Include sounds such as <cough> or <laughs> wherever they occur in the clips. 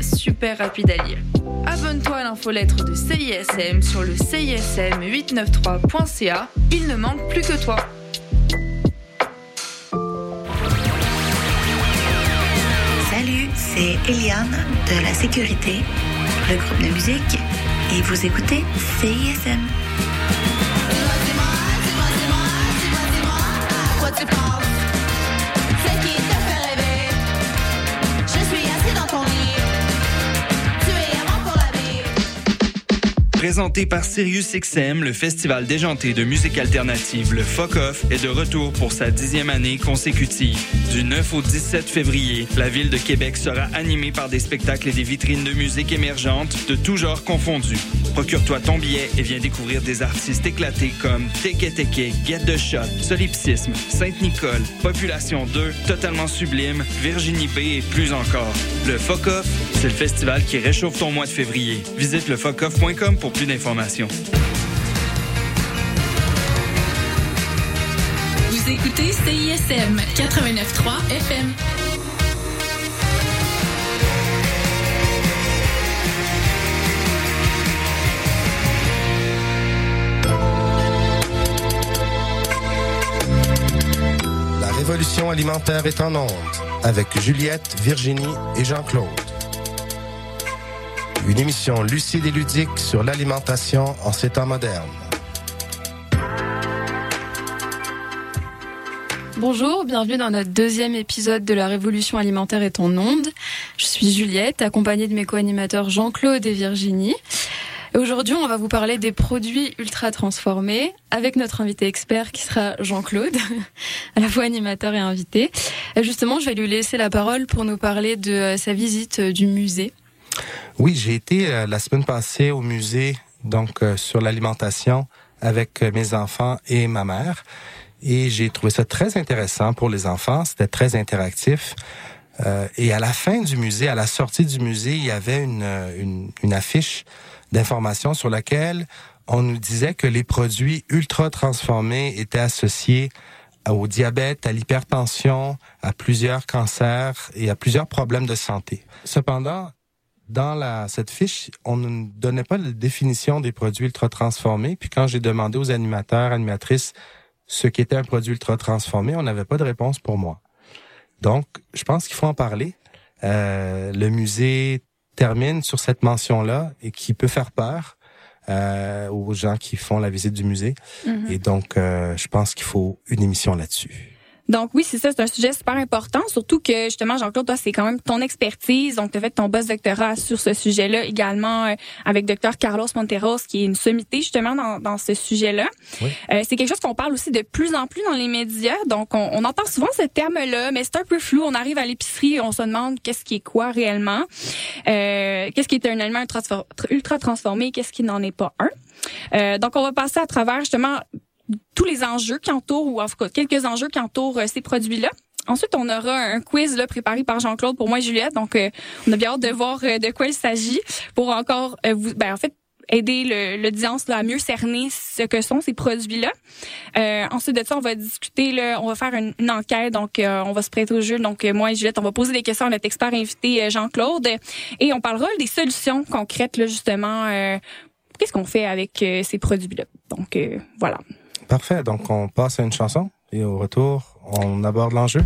super rapide à lire. Abonne-toi à l'infolettre de CISM sur le CISM893.ca. Il ne manque plus que toi. Salut, c'est Eliane de la sécurité, le groupe de musique, et vous écoutez CISM. Présenté par SiriusXM, le festival déjanté de musique alternative, le Fuck Off, est de retour pour sa dixième année consécutive. Du 9 au 17 février, la ville de Québec sera animée par des spectacles et des vitrines de musique émergentes de tous genres confondus. Procure-toi ton billet et viens découvrir des artistes éclatés comme Teke Teke, Get the Shot, Solipsisme, Sainte-Nicole, Population 2, Totalement Sublime, Virginie B et plus encore. Le Fuck Off, c'est le festival qui réchauffe ton mois de février. Visite le pour plus d'informations. Vous écoutez CISM 89.3 FM. Révolution alimentaire est en onde avec Juliette, Virginie et Jean-Claude. Une émission lucide et ludique sur l'alimentation en ces temps modernes. Bonjour, bienvenue dans notre deuxième épisode de La Révolution alimentaire est en onde. Je suis Juliette, accompagnée de mes co-animateurs Jean-Claude et Virginie. Aujourd'hui, on va vous parler des produits ultra transformés avec notre invité expert qui sera Jean-Claude, <laughs> à la fois animateur et invité. justement, je vais lui laisser la parole pour nous parler de sa visite du musée oui, j'ai été euh, la semaine passée au musée, donc euh, sur l'alimentation avec euh, mes enfants et ma mère. Et j'ai trouvé ça très intéressant pour les enfants. C'était très interactif. et à la fin du musée, à la sortie du musée, il y avait une, une, une affiche d'information sur laquelle on nous disait que les produits ultra transformés étaient associés au diabète, à l'hypertension, à plusieurs cancers et à plusieurs problèmes de santé. Cependant, dans la, cette fiche, on ne donnait pas la définition des produits ultra transformés. Puis quand j'ai demandé aux animateurs, animatrices, ce qu'était un produit ultra transformé, on n'avait pas de réponse pour moi. Donc, je pense qu'il faut en parler. Euh, le musée termine sur cette mention-là et qui peut faire peur euh, aux gens qui font la visite du musée. Mm-hmm. Et donc, euh, je pense qu'il faut une émission là-dessus. Donc oui, c'est ça, c'est un sujet super important, surtout que justement, Jean-Claude, toi, c'est quand même ton expertise. Donc, tu as fait ton boss doctorat sur ce sujet-là également euh, avec docteur Carlos Monteros, qui est une sommité justement dans, dans ce sujet-là. Euh, c'est quelque chose qu'on parle aussi de plus en plus dans les médias. Donc, on, on entend souvent ce terme-là, mais c'est un peu flou. On arrive à l'épicerie, on se demande qu'est-ce qui est quoi réellement. Euh, qu'est-ce qui est un aliment ultra transformé, qu'est-ce qui n'en est pas un. Euh, donc, on va passer à travers justement tous les enjeux qui entourent, ou en tout cas quelques enjeux qui entourent euh, ces produits-là. Ensuite, on aura un quiz là, préparé par Jean-Claude pour moi et Juliette. Donc, euh, on a bien hâte de voir euh, de quoi il s'agit pour encore vous, ben, en fait, aider l'audience à mieux cerner ce que sont ces produits-là. Euh, ensuite de ça, on va discuter, là, on va faire une, enquête, donc on va se prêter au jeu. Donc moi et Juliette, on va poser des questions à notre expert invité Jean-Claude et on parlera des solutions concrètes là, justement. Qu'est-ce qu'on fait avec ces produits-là Donc voilà. Parfait. Donc, on passe à une chanson et au retour, on aborde l'enjeu.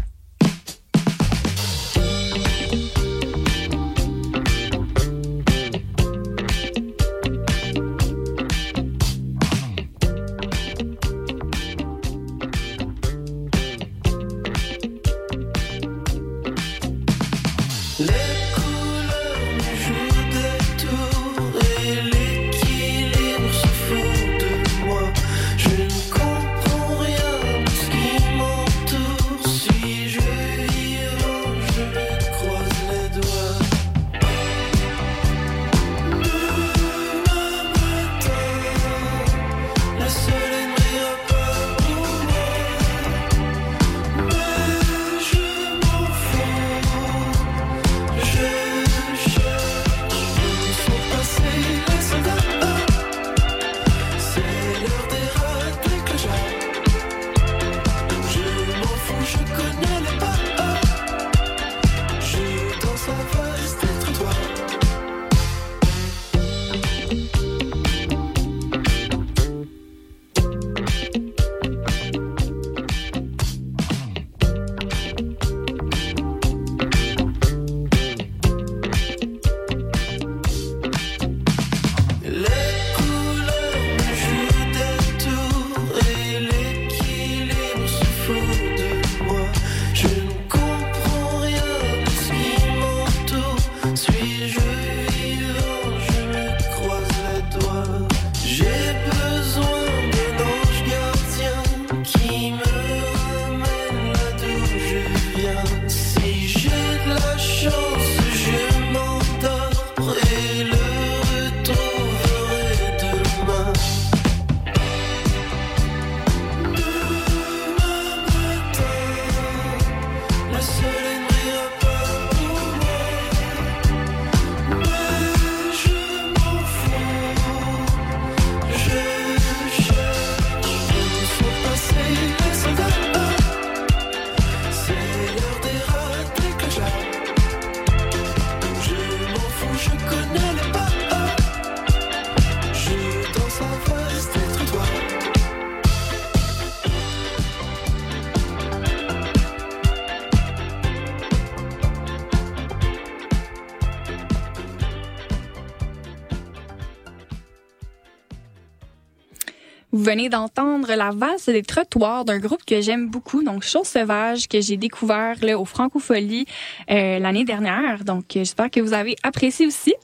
Venez d'entendre la valse des trottoirs d'un groupe que j'aime beaucoup, donc Chose Sauvage, que j'ai découvert là, au Francofolie euh, l'année dernière. Donc, euh, j'espère que vous avez apprécié aussi.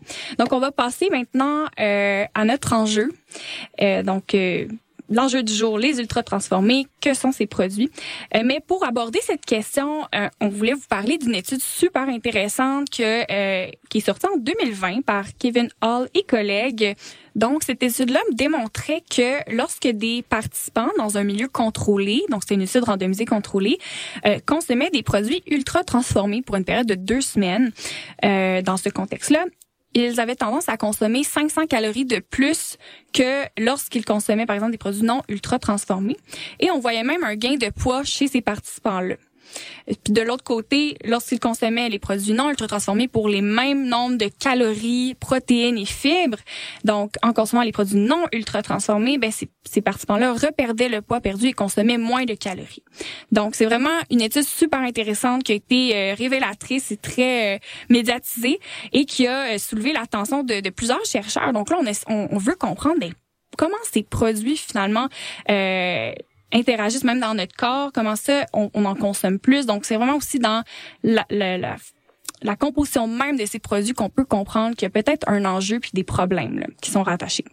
Donc, on va passer maintenant euh, à notre enjeu. Euh, donc, euh, l'enjeu du jour, les ultra transformés, que sont ces produits? Euh, mais pour aborder cette question, euh, on voulait vous parler d'une étude super intéressante que, euh, qui est sortie en 2020 par Kevin Hall et collègues. Donc, cette étude-là démontrait que lorsque des participants dans un milieu contrôlé, donc c'est une étude randomisée contrôlée, euh, consommaient des produits ultra transformés pour une période de deux semaines, euh, dans ce contexte-là, ils avaient tendance à consommer 500 calories de plus que lorsqu'ils consommaient, par exemple, des produits non ultra transformés. Et on voyait même un gain de poids chez ces participants-là. Puis de l'autre côté, lorsqu'ils consommaient les produits non ultra transformés pour les mêmes nombres de calories, protéines et fibres, donc en consommant les produits non ultra transformés, ben ces, ces participants-là reperdaient le poids perdu et consommaient moins de calories. Donc c'est vraiment une étude super intéressante qui a été euh, révélatrice et très euh, médiatisée et qui a euh, soulevé l'attention de, de, plusieurs chercheurs. Donc là, on, est, on veut comprendre ben, comment ces produits finalement euh, interagissent même dans notre corps, comment ça, on, on en consomme plus. Donc, c'est vraiment aussi dans la, la, la, la, composition même de ces produits qu'on peut comprendre qu'il y a peut-être un enjeu puis des problèmes là, qui sont rattachés.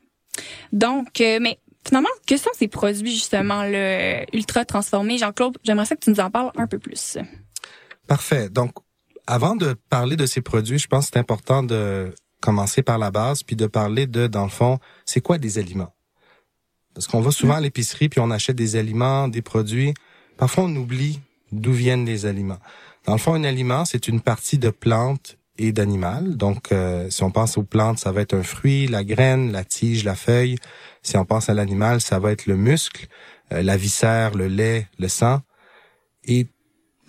Donc, euh, mais finalement, que sont ces produits justement le ultra transformés? Jean-Claude, j'aimerais que tu nous en parles un peu plus. Parfait. Donc, avant de parler de ces produits, je pense que c'est important de commencer par la base, puis de parler de, dans le fond, c'est quoi des aliments? Parce qu'on va souvent à l'épicerie puis on achète des aliments, des produits. Parfois, on oublie d'où viennent les aliments. Dans le fond, un aliment, c'est une partie de plante et d'animal. Donc, euh, si on pense aux plantes, ça va être un fruit, la graine, la tige, la feuille. Si on pense à l'animal, ça va être le muscle, euh, la viscère, le lait, le sang. Et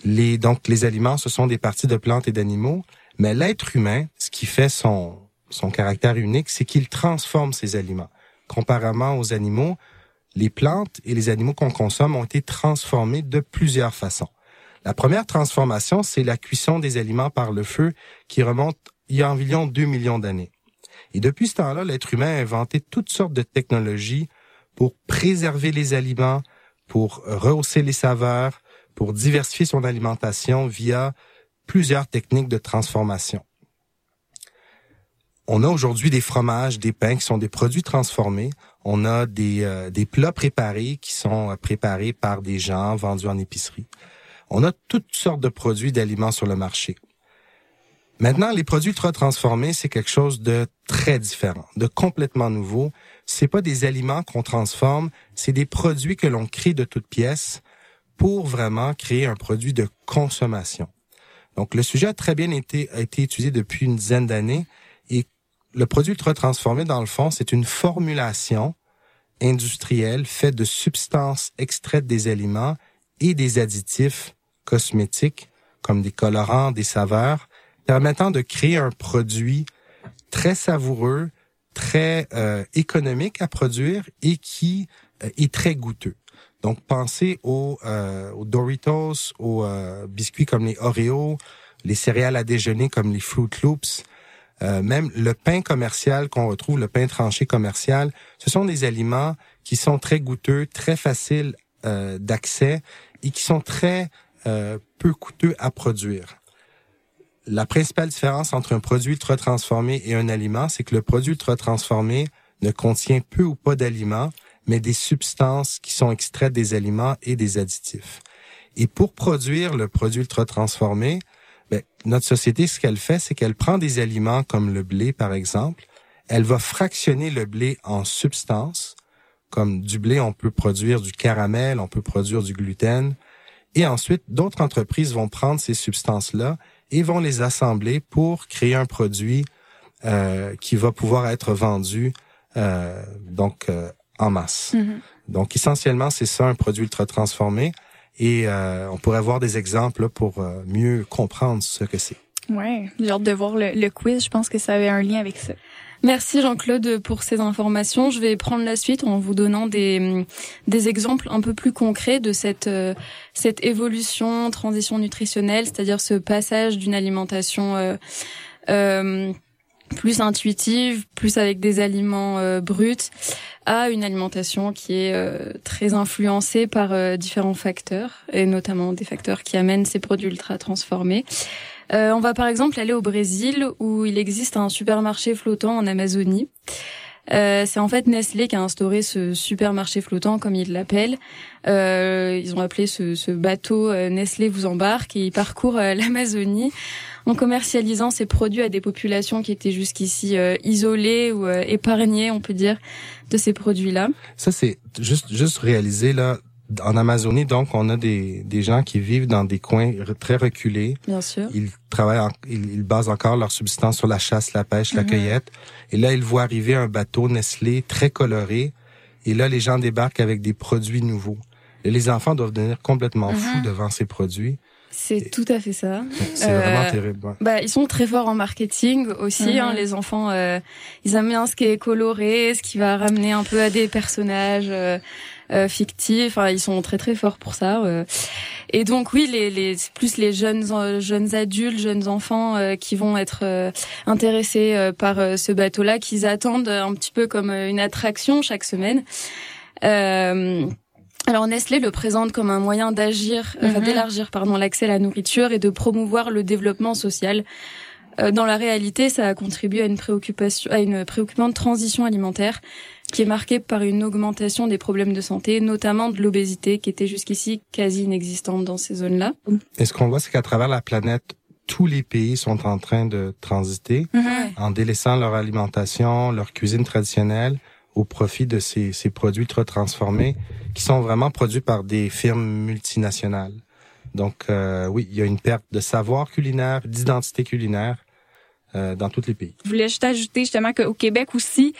les donc les aliments, ce sont des parties de plantes et d'animaux. Mais l'être humain, ce qui fait son son caractère unique, c'est qu'il transforme ces aliments comparément aux animaux, les plantes et les animaux qu'on consomme ont été transformés de plusieurs façons. La première transformation, c'est la cuisson des aliments par le feu qui remonte il y a environ 2 millions d'années. Et depuis ce temps-là, l'être humain a inventé toutes sortes de technologies pour préserver les aliments, pour rehausser les saveurs, pour diversifier son alimentation via plusieurs techniques de transformation on a aujourd'hui des fromages, des pains qui sont des produits transformés. On a des, euh, des plats préparés qui sont euh, préparés par des gens vendus en épicerie. On a toutes sortes de produits d'aliments sur le marché. Maintenant, les produits ultra transformés, c'est quelque chose de très différent, de complètement nouveau. C'est pas des aliments qu'on transforme, c'est des produits que l'on crée de toutes pièces pour vraiment créer un produit de consommation. Donc, le sujet a très bien été, a été étudié depuis une dizaine d'années le produit ultra transformé, dans le fond, c'est une formulation industrielle faite de substances extraites des aliments et des additifs cosmétiques comme des colorants, des saveurs, permettant de créer un produit très savoureux, très euh, économique à produire et qui euh, est très goûteux. Donc, pensez aux, euh, aux Doritos, aux euh, biscuits comme les Oreos, les céréales à déjeuner comme les Fruit Loops, euh, même le pain commercial qu'on retrouve, le pain tranché commercial, ce sont des aliments qui sont très goûteux, très faciles euh, d'accès et qui sont très euh, peu coûteux à produire. La principale différence entre un produit ultra transformé et un aliment, c'est que le produit ultra transformé ne contient peu ou pas d'aliments, mais des substances qui sont extraites des aliments et des additifs. Et pour produire le produit ultra transformé, ben, notre société, ce qu'elle fait, c'est qu'elle prend des aliments comme le blé, par exemple, elle va fractionner le blé en substances. Comme du blé, on peut produire du caramel, on peut produire du gluten. Et ensuite, d'autres entreprises vont prendre ces substances-là et vont les assembler pour créer un produit euh, qui va pouvoir être vendu euh, donc euh, en masse. Mm-hmm. Donc essentiellement, c'est ça un produit ultra transformé. Et euh, on pourrait voir des exemples pour euh, mieux comprendre ce que c'est. Ouais, j'ai hâte de voir le, le, quiz. Je pense que ça avait un lien avec ça. Merci Jean-Claude pour ces informations. Je vais prendre la suite en vous donnant des, des exemples un peu plus concrets de cette, euh, cette évolution, transition nutritionnelle, c'est-à-dire ce passage d'une alimentation euh, euh, plus intuitive, plus avec des aliments euh, bruts, à une alimentation qui est euh, très influencée par euh, différents facteurs, et notamment des facteurs qui amènent ces produits ultra transformés. on va par exemple aller au Brésil où il existe un supermarché flottant en Amazonie. c'est en fait Nestlé qui a instauré ce supermarché flottant, comme ils l'appellent. ils ont appelé ce, ce bateau Nestlé vous embarque et il parcourt l'Amazonie en commercialisant ces produits à des populations qui étaient jusqu'ici euh, isolées ou euh, épargnées, on peut dire, de ces produits-là. Ça, c'est juste, juste réalisé là. En Amazonie, donc, on a des, des gens qui vivent dans des coins très reculés. Bien sûr. Ils travaillent, ils, basent encore leur subsistance sur la chasse, la pêche, la mhm. cueillette. Et là, ils voient arriver un bateau Nestlé très coloré. Et là, les gens débarquent avec des produits nouveaux. Et les enfants doivent devenir complètement fous mhm. devant ces produits. C'est tout à fait ça. C'est vraiment euh, terrible. Bah, ils sont très forts en marketing aussi. Hein, mhm. les enfants, euh, ils aiment bien ce qui est coloré, ce qui va ramener un peu à des personnages euh, euh fictifs. Enfin, ils sont très très forts pour ça. Et donc oui, les, les plus les jeunes jeunes adultes, jeunes enfants qui vont être intéressés par ce bateau-là, qu'ils attendent un petit peu comme une attraction chaque semaine. Euh, alors Nestlé le présente comme un moyen d'agir, euh, mhm. d'élargir pardon l'accès à la nourriture et de promouvoir le développement social. Euh, dans la réalité, ça a contribué à une préoccupation, à une préoccupante transition alimentaire qui est marquée par une augmentation des problèmes de santé, notamment de l'obésité, qui était jusqu'ici quasi inexistante dans ces zones-là. Et ce qu'on voit, c'est qu'à travers la planète, tous les pays sont en train de transiter mhm. en délaissant leur alimentation, leur cuisine traditionnelle au profit de ces, ces produits très transformés qui sont vraiment produits par des firmes multinationales. Donc euh, oui, il y a une perte de savoir culinaire, d'identité culinaire euh, dans tous les pays. Je voulais juste ajouter justement qu'au Québec aussi,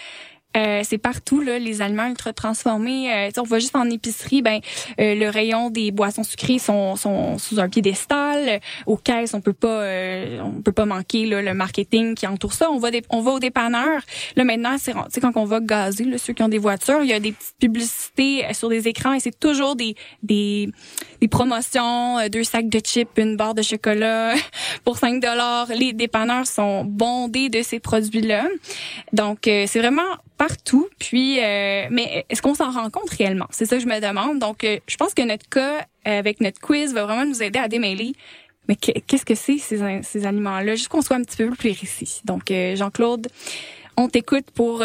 euh, c'est partout là, les aliments ultra transformés. Euh, on va juste en épicerie, ben euh, le rayon des boissons sucrées sont, sont sous un piédestal. Aux caisses, on peut pas, euh, on peut pas manquer là, le marketing qui entoure ça. On va, on va au dépanneur. Là maintenant, c'est quand on va gazer, là, ceux qui ont des voitures, il y a des petites publicités sur des écrans et c'est toujours des, des des promotions, deux sacs de chips, une barre de chocolat <laughs> pour 5 dollars. Les dépanneurs sont bondés de ces produits-là. Donc c'est vraiment partout. Puis, euh, mais est-ce qu'on s'en rend compte réellement? C'est ça que je me demande. Donc, euh, je pense que notre cas avec notre quiz va vraiment nous aider à démêler. Mais qu'est-ce que c'est ces, ces aliments-là? Juste qu'on soit un petit peu plus précis. Donc, euh, Jean-Claude, on t'écoute pour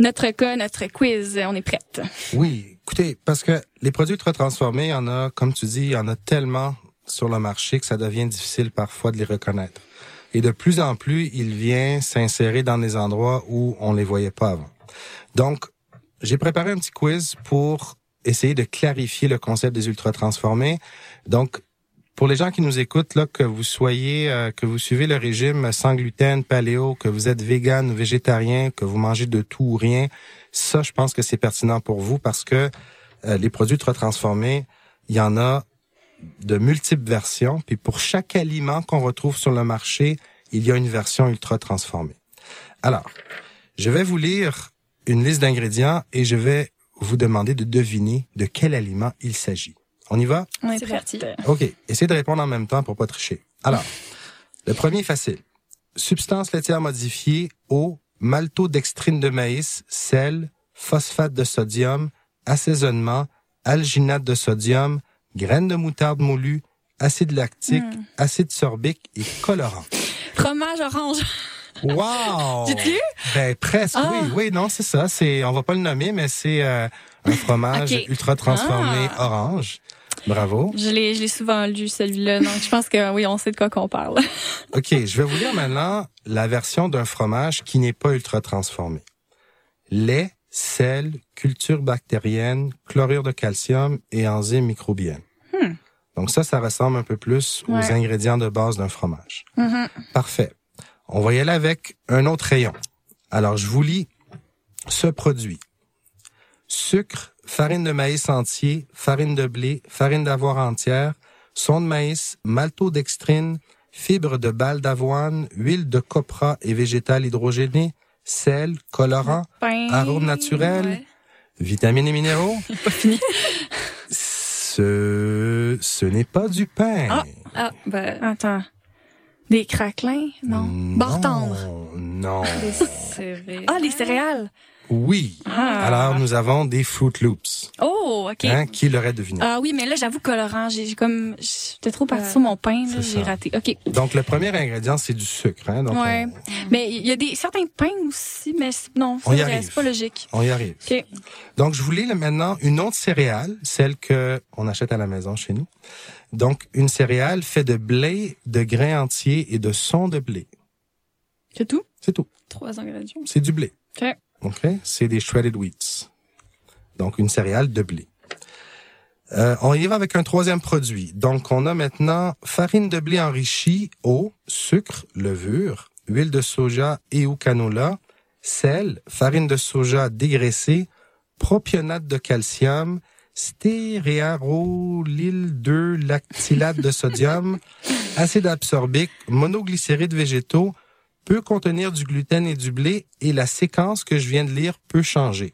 notre cas, notre quiz. On est prête. Oui, écoutez, parce que les produits transformés, il y en a, comme tu dis, il y en a tellement sur le marché que ça devient difficile parfois de les reconnaître. Et de plus en plus, il vient s'insérer dans des endroits où on les voyait pas avant. Donc, j'ai préparé un petit quiz pour essayer de clarifier le concept des ultra transformés. Donc, pour les gens qui nous écoutent, là, que vous soyez, euh, que vous suivez le régime sans gluten, paléo, que vous êtes vegan ou végétarien, que vous mangez de tout ou rien, ça, je pense que c'est pertinent pour vous parce que euh, les produits ultra transformés, il y en a de multiples versions, puis pour chaque aliment qu'on retrouve sur le marché, il y a une version ultra transformée. Alors, je vais vous lire une liste d'ingrédients et je vais vous demander de deviner de quel aliment il s'agit. On y va? c'est parti. OK. Essayez de répondre en même temps pour pas tricher. Alors, le premier est facile. Substance laitière modifiée, eau, maltodextrine de maïs, sel, phosphate de sodium, assaisonnement, alginate de sodium, graines de moutarde moulue, acide lactique, hmm. acide sorbique et colorant. Fromage orange. Wow! <laughs> Dis-tu? Ben presque, oui, ah. oui, non, c'est ça. C'est, on va pas le nommer, mais c'est euh, un fromage ultra transformé ah. orange. Bravo. Je l'ai, je l'ai souvent lu celui-là, donc je pense que oui, on sait de quoi qu'on parle. <laughs> ok, je vais vous lire maintenant la version d'un fromage qui n'est pas ultra transformé. Lait, sel, culture bactérienne, chlorure de calcium et enzymes microbiennes. Donc ça, ça ressemble un peu plus aux ingrédients de base d'un fromage. Mm-hmm. Parfait. On va y aller avec un autre rayon. Alors, je vous lis ce produit. Sucre, farine de maïs entier, farine de blé, farine d'avoine entière, son de maïs, maltodextrine, fibres de balle d'avoine, huile de copra et végétal hydrogéné, sel, colorant, arômes naturels, vitamines et minéraux. <laughs> pas fini. Ce, ce n'est pas du pain. Ah, ah ben, attends. Des craquelins? Non. non tendre. Non. Des céréales. Ah, les céréales. Oui. Ah. Alors, nous avons des Fruit Loops. Oh, OK. Hein, qui l'aurait deviné? Ah oui, mais là, j'avoue, colorant, j'ai j'ai comme... J'étais trop partie Ouais. sur mon pain, j'ai raté. OK. Donc, le premier ingrédient, c'est du sucre. Hein? Donc, Ouais. on, Mais il y a des certains pains aussi, mais non, On y c'est pas logique. on y arrive. OK. Donc, je voulais là, maintenant une autre céréale, celle que on achète à la maison chez nous. Donc, une céréale faite de blé, de grains entiers et de son de blé. C'est tout? C'est tout. Trois ingrédients. C'est du blé. OK. OK? C'est des shredded wheats. Donc, une céréale de blé. Euh, on y va avec un troisième produit. Donc, on a maintenant farine de blé enrichie, eau, sucre, levure, huile de soja et ou canola, sel, farine de soja dégraissée, propionate de calcium, stéréarolyle 2 lactylate de sodium, acide absorbique, monoglycérides végétaux, peut contenir du gluten et du blé et la séquence que je viens de lire peut changer.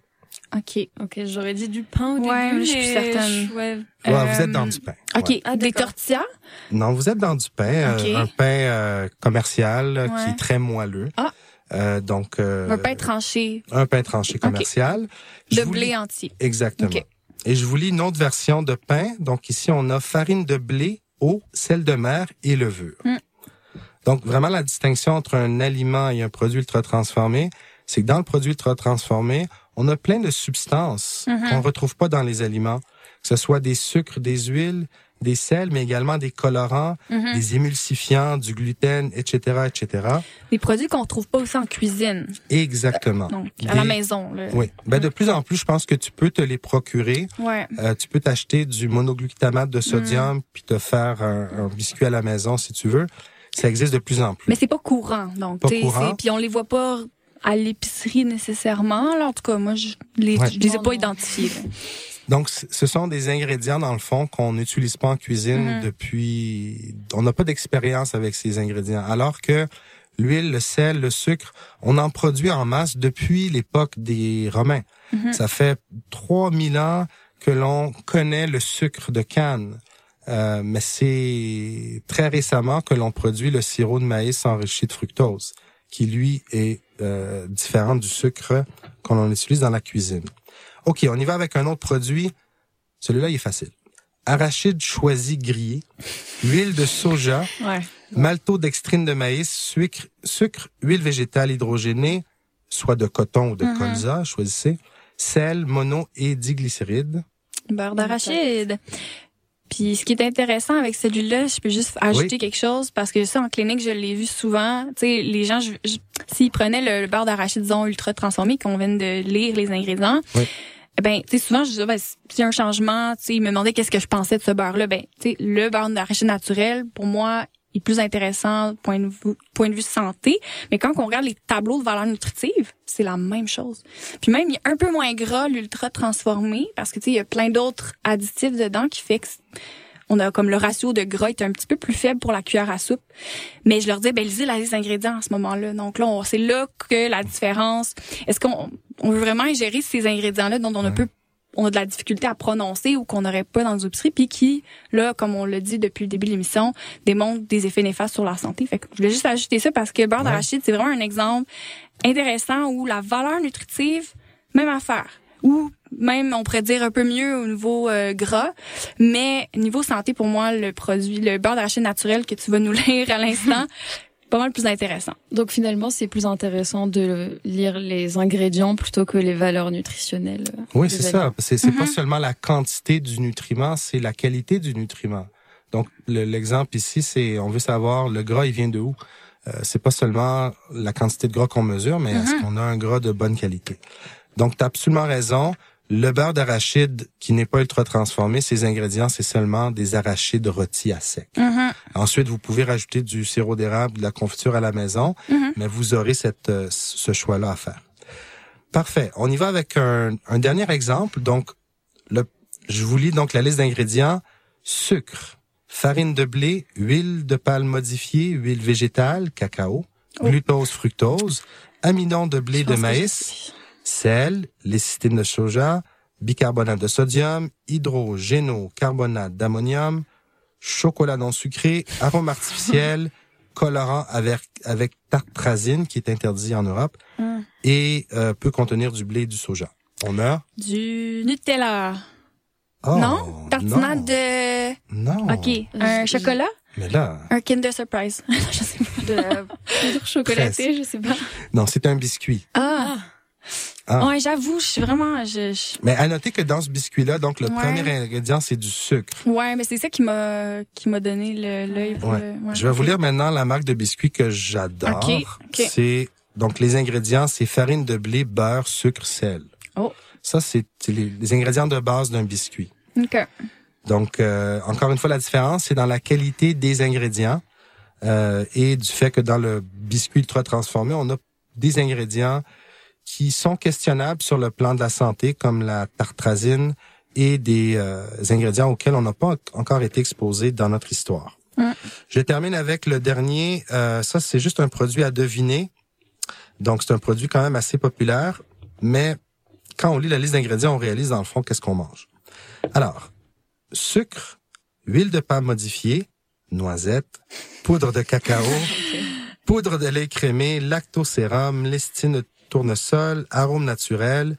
OK. Ok, j'aurais dit du pain au Ouais, début. mais je suis certaine. je- Ouais. Ouais, Euh, vous êtes dans du pain. OK. Ouais. Ah, des tortillas? Non, vous êtes dans du pain, euh, un pain euh, commercial euh, qui est très moelleux. Ah. Euh, donc euh, Un pain tranché un pain tranché commercial. De blé lis- entier. Exactement. Ok. Et je vous lis une autre version de pain. Donc ici, on a farine de blé, eau, sel de mer et levure. Mm. Donc vraiment, la distinction entre un aliment et un produit ultra transformé, c'est que dans le produit ultra transformé, on a plein de substances Mhm. qu'on retrouve pas dans les aliments, que ce soit des sucres, des huiles, des sels, mais également des colorants, Mhm. des émulsifiants, du gluten, etc., etc. Des produits qu'on trouve pas aussi en cuisine. Exactement. Donc, à la maison, là. Oui. Ben, de plus en plus, je pense que tu peux te les procurer. Ouais. Euh, tu peux t'acheter du monoglutamate de sodium puis te faire un, un biscuit à la maison si tu veux. Ça existe de plus en plus. Mais c'est pas courant, donc. Pas courant. Puis on les voit pas à l'épicerie nécessairement. Là, en tout cas, moi, je les, Ouais. je les ai Non, pas non. identifiés. là. Donc, ce sont des ingrédients, dans le fond, qu'on n'utilise pas en cuisine Mhm. depuis... On n'a pas d'expérience avec ces ingrédients. Alors que l'huile, le sel, le sucre, on en produit en masse depuis l'époque des Romains. Mhm. Ça fait 3000 ans que l'on connaît le sucre de canne. Euh, mais c'est très récemment que l'on produit le sirop de maïs enrichi de fructose, qui lui est euh, différent du sucre qu'on utilise dans la cuisine. OK, on y va avec un autre produit. Celui-là, il est facile. Arachide choisi grillé, huile de soja, Ouais. maltodextrine de maïs, sucre, sucre, huile végétale hydrogénée, soit de coton ou de Mhm. colza, choisissez, sel, mono et diglycérides. Beurre d'arachide. Puis ce qui est intéressant avec celui-là, je peux juste ajouter Oui. quelque chose parce que ça en clinique, je l'ai vu souvent. Tu sais, les gens, s'ils prenaient le, le beurre d'arachide disons ultra transformé, qu'on vient de lire les ingrédients, Oui. ben, tu sais, souvent je disais, ben, s'il y a un changement, tu sais, ils me demandaient qu'est-ce que je pensais de ce beurre-là. Ben, tu sais, le beurre d'arachide naturel, pour moi, est plus intéressant point de vue point de vue santé. Mais quand on regarde les tableaux de valeur nutritive, c'est la même chose. Puis même, il est un peu moins gras, l'ultra transformé, parce que, tu sais, il y a plein d'autres additifs dedans qui fait que c- on a comme le ratio de gras est un petit peu plus faible pour la cuillère à soupe. Mais je leur dis, ben, lisez la liste d'ingrédients à ce moment-là. Donc là, c'est là que la différence, est-ce qu'on on veut vraiment ingérer ces ingrédients-là dont on a Ouais. On a de la difficulté à prononcer ou qu'on n'aurait pas dans les épiceries, puis qui, là, comme on l'a dit depuis le début de l'émission, démontrent des effets néfastes sur la santé. Fait que je voulais juste ajouter ça parce que le beurre Ouais. d'arachide, c'est vraiment un exemple intéressant où la valeur nutritive, même affaire. Ou même, on pourrait dire un peu mieux au niveau euh, gras. Mais niveau santé, pour moi, le produit, le beurre d'arachide naturel que tu vas nous <laughs> lire à l'instant, pas mal plus intéressant. Donc finalement, c'est plus intéressant de lire les ingrédients plutôt que les valeurs nutritionnelles. Oui, des c'est ça. C'est c'est pas Mhm. seulement la quantité du nutriment, c'est la qualité du nutriment. Donc, le- l'exemple ici, c'est, on veut savoir, le gras, il vient de où? Euh, c'est pas seulement la quantité de gras qu'on mesure, mais est-ce Mhm. qu'on a un gras de bonne qualité? Donc, tu as absolument raison. Le beurre d'arachide qui n'est pas ultra transformé, ses ingrédients, c'est seulement des arachides rôtis à sec. Ensuite, vous pouvez rajouter du sirop d'érable, de la confiture à la maison, Mhm. mais vous aurez cette, euh, ce choix-là à faire. Parfait. On y va avec un, un dernier exemple. Donc, le, je vous lis donc la liste d'ingrédients. Sucre, farine de blé, huile de palme modifiée, huile végétale, cacao, Oh. glucose, fructose, amidon de blé de maïs, sel, lécithine de soja, bicarbonate de sodium, hydrogénocarbonate d'ammonium, chocolat non sucré, arôme artificiel, <laughs> colorant avec, avec tartrazine, qui est interdit en Europe, Mm. et euh, peut contenir du blé et du soja. On meurt? Du Nutella. Oh, non? Tartinade de... Non. OK. Un chocolat? Mais là, Un Kinder Surprise. <laughs> je sais pas. De poudre chocolatée, je sais pas. non, c'est un biscuit. Ah. Ah. Ouais, j'avoue, je suis vraiment... Je, je- Mais à noter que dans ce biscuit-là, donc le Ouais. premier ingrédient, c'est du sucre. Ouais, mais c'est ça qui m'a qui m'a donné l'œil pour Ouais. le... ouais. Je vais vous lire maintenant la marque de biscuits que j'adore. Ok, ok. C'est donc les ingrédients, c'est farine de blé, beurre, sucre, sel. Oh. Ça, c'est les, les ingrédients de base d'un biscuit. OK. Donc, euh, encore une fois, la différence, c'est dans la qualité des ingrédients euh, et du fait que dans le biscuit ultra transformé, on a des ingrédients qui sont questionnables sur le plan de la santé, comme la tartrazine et des euh, ingrédients auxquels on n'a pas encore été exposé dans notre histoire. Je termine avec le dernier. Euh, ça, c'est juste un produit à deviner. Donc, c'est un produit quand même assez populaire, mais quand on lit la liste d'ingrédients, on réalise dans le fond qu'est-ce qu'on mange. Alors, sucre, huile de palme modifiée, noisettes, poudre de cacao, <laughs> poudre de lait crémé, lactosérum, lestine de tournesol, arôme naturel.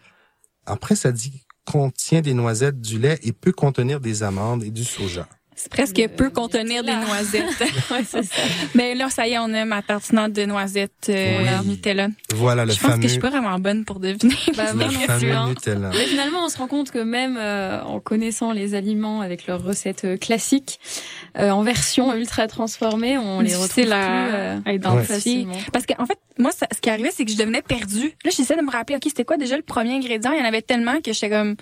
Après, ça dit contient des noisettes, du lait et peut contenir des amandes et du soja. C'est presque Le peut contenir des noisettes. <laughs> Ouais, c'est ça. mais là, ça y est, on a ma tartinade de noisettes euh, Oui. Nutella. Voilà le je pense fameux, que je suis pas vraiment bonne pour deviner. Bah, le fameux. Nutella. Mais finalement, on se rend compte que même euh, en connaissant les aliments avec leurs recettes euh, classiques, euh, en version ultra transformée, on les retrouve Difficile plus euh. Parce qu'en fait, moi, ça- ce qui arrivait, c'est que je devenais perdue. Là, j'essaie de me rappeler, OK, c'était quoi déjà le premier ingrédient? Il y en avait tellement que j'étais comme,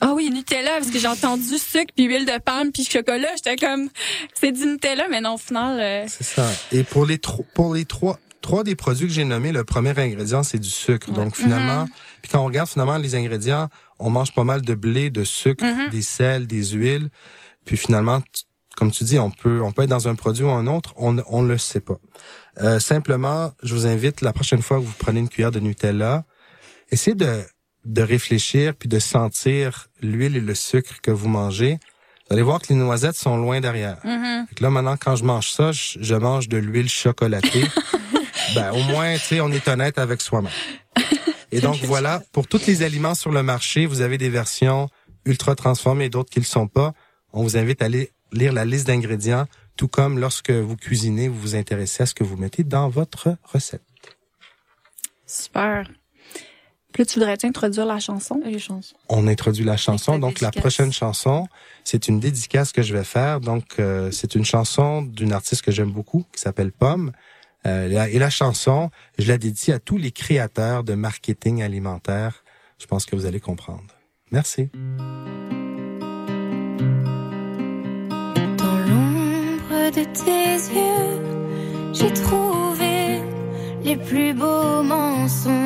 ah oui, Nutella, parce que j'ai entendu sucre, puis huile de palme, puis chocolat. J'étais comme, c'est du Nutella, mais non, au final, euh, C'est ça. Et pour les pour les trois trois des produits que j'ai nommés, le premier ingrédient c'est du sucre. Donc finalement, puis quand on regarde finalement les ingrédients, on mange pas mal de blé, de sucre, Mhm. des sels, des huiles. Puis finalement, comme tu dis, on peut on peut être dans un produit ou un autre, on ne- on le sait pas. Euh, simplement, je vous invite la prochaine fois que vous prenez une cuillère de Nutella, essayez de de réfléchir puis de sentir l'huile et le sucre que vous mangez. Vous allez voir que les noisettes sont loin derrière. mhm. Que là, maintenant, quand je mange ça, je, je mange de l'huile chocolatée. <laughs> ben, au moins, tu sais, on est honnête avec soi-même. Et donc, voilà, pour tous les aliments sur le marché, vous avez des versions ultra transformées et d'autres qui ne le sont pas. On vous invite à aller lire la liste d'ingrédients, tout comme lorsque vous cuisinez, vous vous intéressez à ce que vous mettez dans votre recette. super. Là, tu voudrais introduire la chanson? Les chansons. On introduit la chanson. Donc, la prochaine chanson, c'est une dédicace que je vais faire. Donc, euh, c'est une chanson d'une artiste que j'aime beaucoup, qui s'appelle Pomme. Euh, la- et la chanson, je la dédie à tous les créateurs de marketing alimentaire. Je pense que vous allez comprendre. Merci. Dans l'ombre de tes yeux, j'ai trouvé les plus beaux mensonges,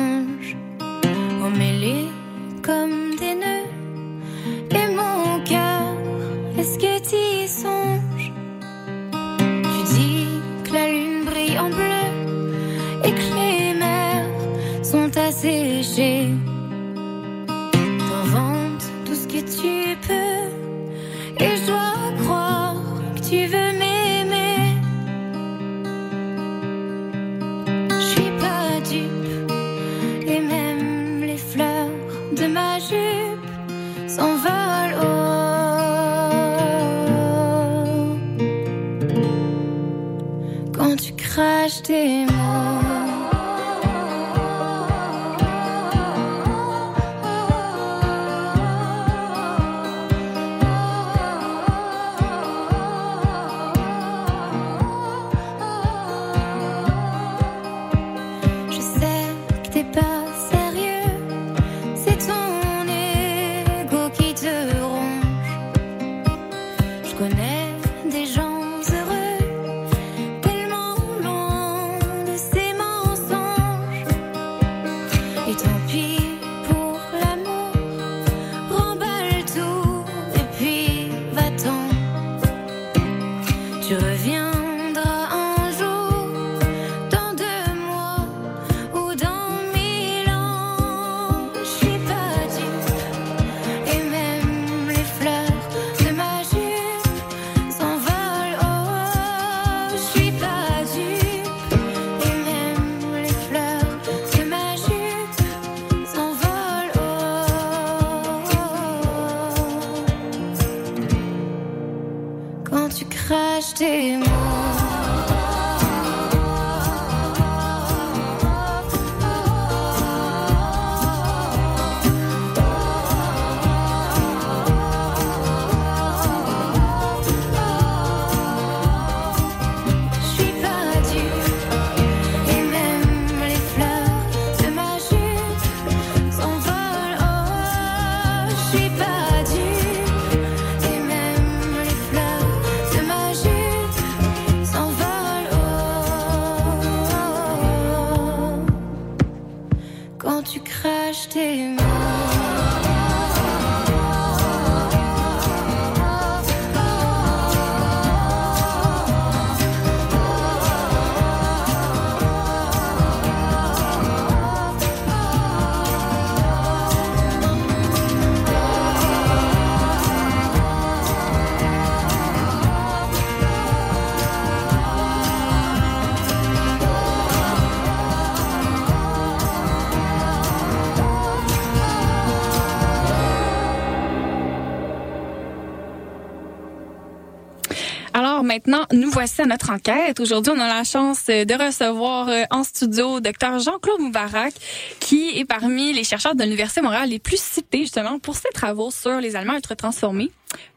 maintenant, nous voici à notre enquête. Aujourd'hui, on a la chance de recevoir euh, en studio Dr Jean-Claude Moubarak, qui est parmi les chercheurs de l'Université de Montréal les plus cités justement pour ses travaux sur les aliments ultra transformés.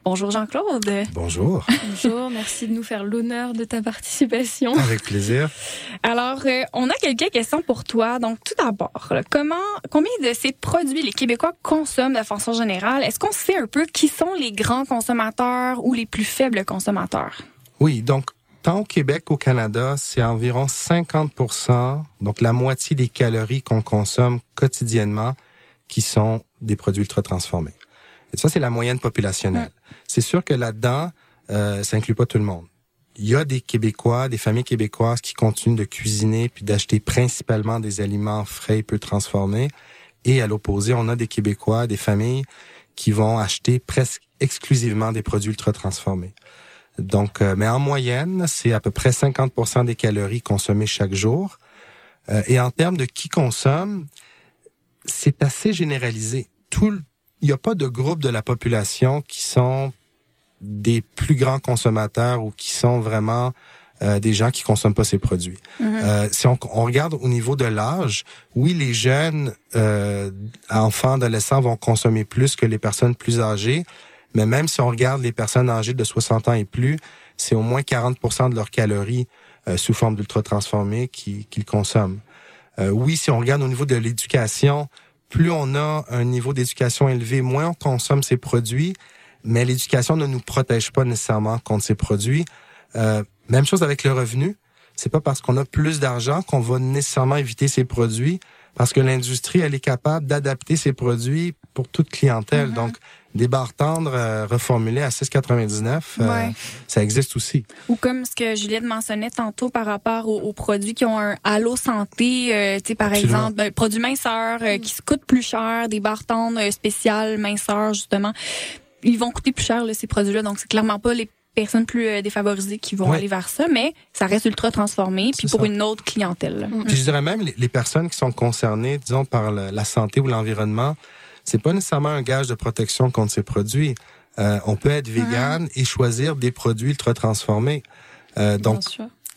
Bonjour Jean-Claude. Bonjour. Bonjour, merci de nous faire l'honneur de ta participation. Avec plaisir. Alors, euh, on a quelques questions pour toi. Donc, tout d'abord, là, comment, combien de ces produits les Québécois consomment de façon générale? Est-ce qu'on sait un peu qui sont les grands consommateurs ou les plus faibles consommateurs? Oui, donc tant au Québec qu'au Canada, c'est environ 50% donc la moitié des calories qu'on consomme quotidiennement qui sont des produits ultra transformés. Et ça, c'est la moyenne populationnelle. C'est sûr que là-dedans, euh, ça inclut pas tout le monde. Il y a des Québécois, des familles québécoises qui continuent de cuisiner puis d'acheter principalement des aliments frais et peu transformés. Et à l'opposé, on a des Québécois, des familles qui vont acheter presque exclusivement des produits ultra transformés. Donc, euh, mais en moyenne, c'est à peu près 50% des calories consommées chaque jour. Euh, et en termes de qui consomme, c'est assez généralisé. Tout, il n'y a pas de groupe de la population qui sont des plus grands consommateurs ou qui sont vraiment euh, des gens qui consomment pas ces produits. Euh, si on, on regarde au niveau de l'âge, oui, les jeunes euh, enfants, adolescents vont consommer plus que les personnes plus âgées, mais même si on regarde les personnes âgées de 60 ans et plus, c'est au moins 40% de leurs calories euh, sous forme d'ultra transformés qui- qu'ils consomment. Euh, oui, si on regarde au niveau de l'éducation, plus on a un niveau d'éducation élevé, moins on consomme ces produits, mais l'éducation ne nous protège pas nécessairement contre ces produits. Euh, même chose avec le revenu. C'est pas parce qu'on a plus d'argent qu'on va nécessairement éviter ces produits, parce que l'industrie, elle est capable d'adapter ces produits pour toute clientèle. Donc, des barres tendres euh, reformulées à 6,99, euh, Ouais. ça existe aussi. Ou comme ce que Juliette mentionnait tantôt par rapport aux, aux produits qui ont un halo santé, euh, tu sais, par Absolument. exemple, ben, produits minceurs euh, qui se coûtent plus cher, des barres tendres euh, spéciales minceurs, justement. Ils vont coûter plus cher, là, ces produits-là. Donc, c'est clairement pas les personnes plus euh, défavorisées qui vont Ouais. aller vers ça, mais ça reste ultra transformé, puis pour ça. une autre clientèle. là. Puis je dirais même les, les personnes qui sont concernées, disons par le- la santé ou l'environnement, c'est pas nécessairement un gage de protection contre ces produits. Euh, on peut être vegan et choisir des produits ultra transformés. Euh, donc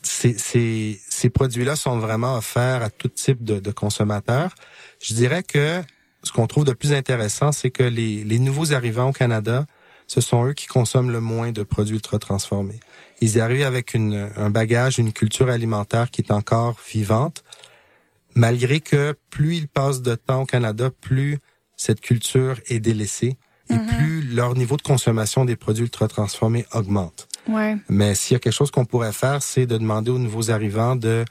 ces, ces, ces produits-là sont vraiment offerts à tout type de, de consommateurs. Je dirais que ce qu'on trouve de plus intéressant, c'est que les, les nouveaux arrivants au Canada, ce sont eux qui consomment le moins de produits ultra transformés. Ils y arrivent avec une, un bagage, une culture alimentaire qui est encore vivante, malgré que plus ils passent de temps au Canada, plus cette culture est délaissée et plus leur niveau de consommation des produits ultra transformés augmente. Ouais. Mais s'il y a quelque chose qu'on pourrait faire, c'est de demander aux nouveaux arrivants de,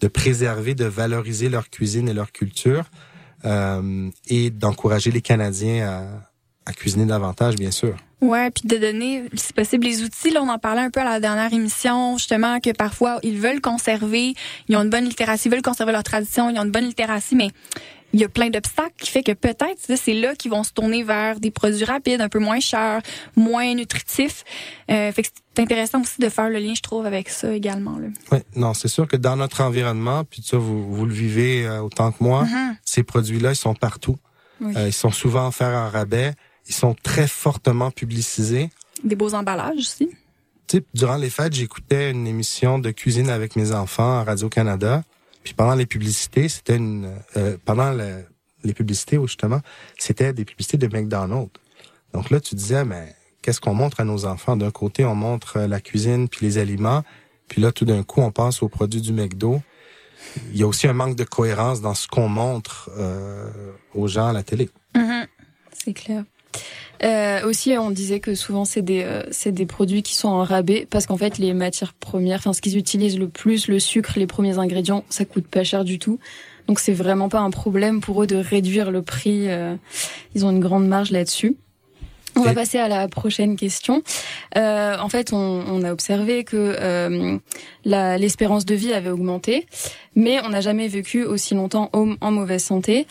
de préserver, de valoriser leur cuisine et leur culture euh, et d'encourager les Canadiens à, à cuisiner davantage, bien sûr. Ouais, puis de donner, si possible, les outils. Là, on en parlait un peu à la dernière émission, justement, que parfois ils veulent conserver, ils ont une bonne littératie, ils veulent conserver leur tradition, ils ont une bonne littératie, mais il y a plein d'obstacles qui fait que peut-être c'est là qu'ils vont se tourner vers des produits rapides, un peu moins chers, moins nutritifs. Euh, fait que c'est intéressant aussi de faire le lien, je trouve, avec ça également. Là. Oui, non, c'est sûr que dans notre environnement, puis ça, vous, vous le vivez euh, autant que moi, ces produits-là, ils sont partout. Oui. Euh, ils sont souvent offerts en rabais. Ils sont très fortement publicisés. Des beaux emballages aussi. Tu sais, durant les fêtes, j'écoutais une émission de cuisine avec mes enfants à Radio-Canada. Puis pendant les publicités, c'était une... euh, pendant le- les publicités, justement, c'était des publicités de McDonald's. Donc là, tu disais, mais qu'est-ce qu'on montre à nos enfants? D'un côté, on montre euh, la cuisine puis les aliments. Puis là, tout d'un coup, on passe aux produits du McDo. Il y a aussi un manque de cohérence dans ce qu'on montre euh, aux gens à la télé. C'est clair. Euh, aussi, on disait que souvent c'est des euh, c'est des produits qui sont en rabais parce qu'en fait les matières premières, enfin ce qu'ils utilisent le plus, le sucre, les premiers ingrédients, ça coûte pas cher du tout. Donc c'est vraiment pas un problème pour eux de réduire le prix. euh, ils ont une grande marge là-dessus. On va passer à la prochaine question. Euh, en fait, on, on a observé que euh, l'espérance de vie avait augmenté, mais on n'a jamais vécu aussi longtemps en, en mauvaise santé.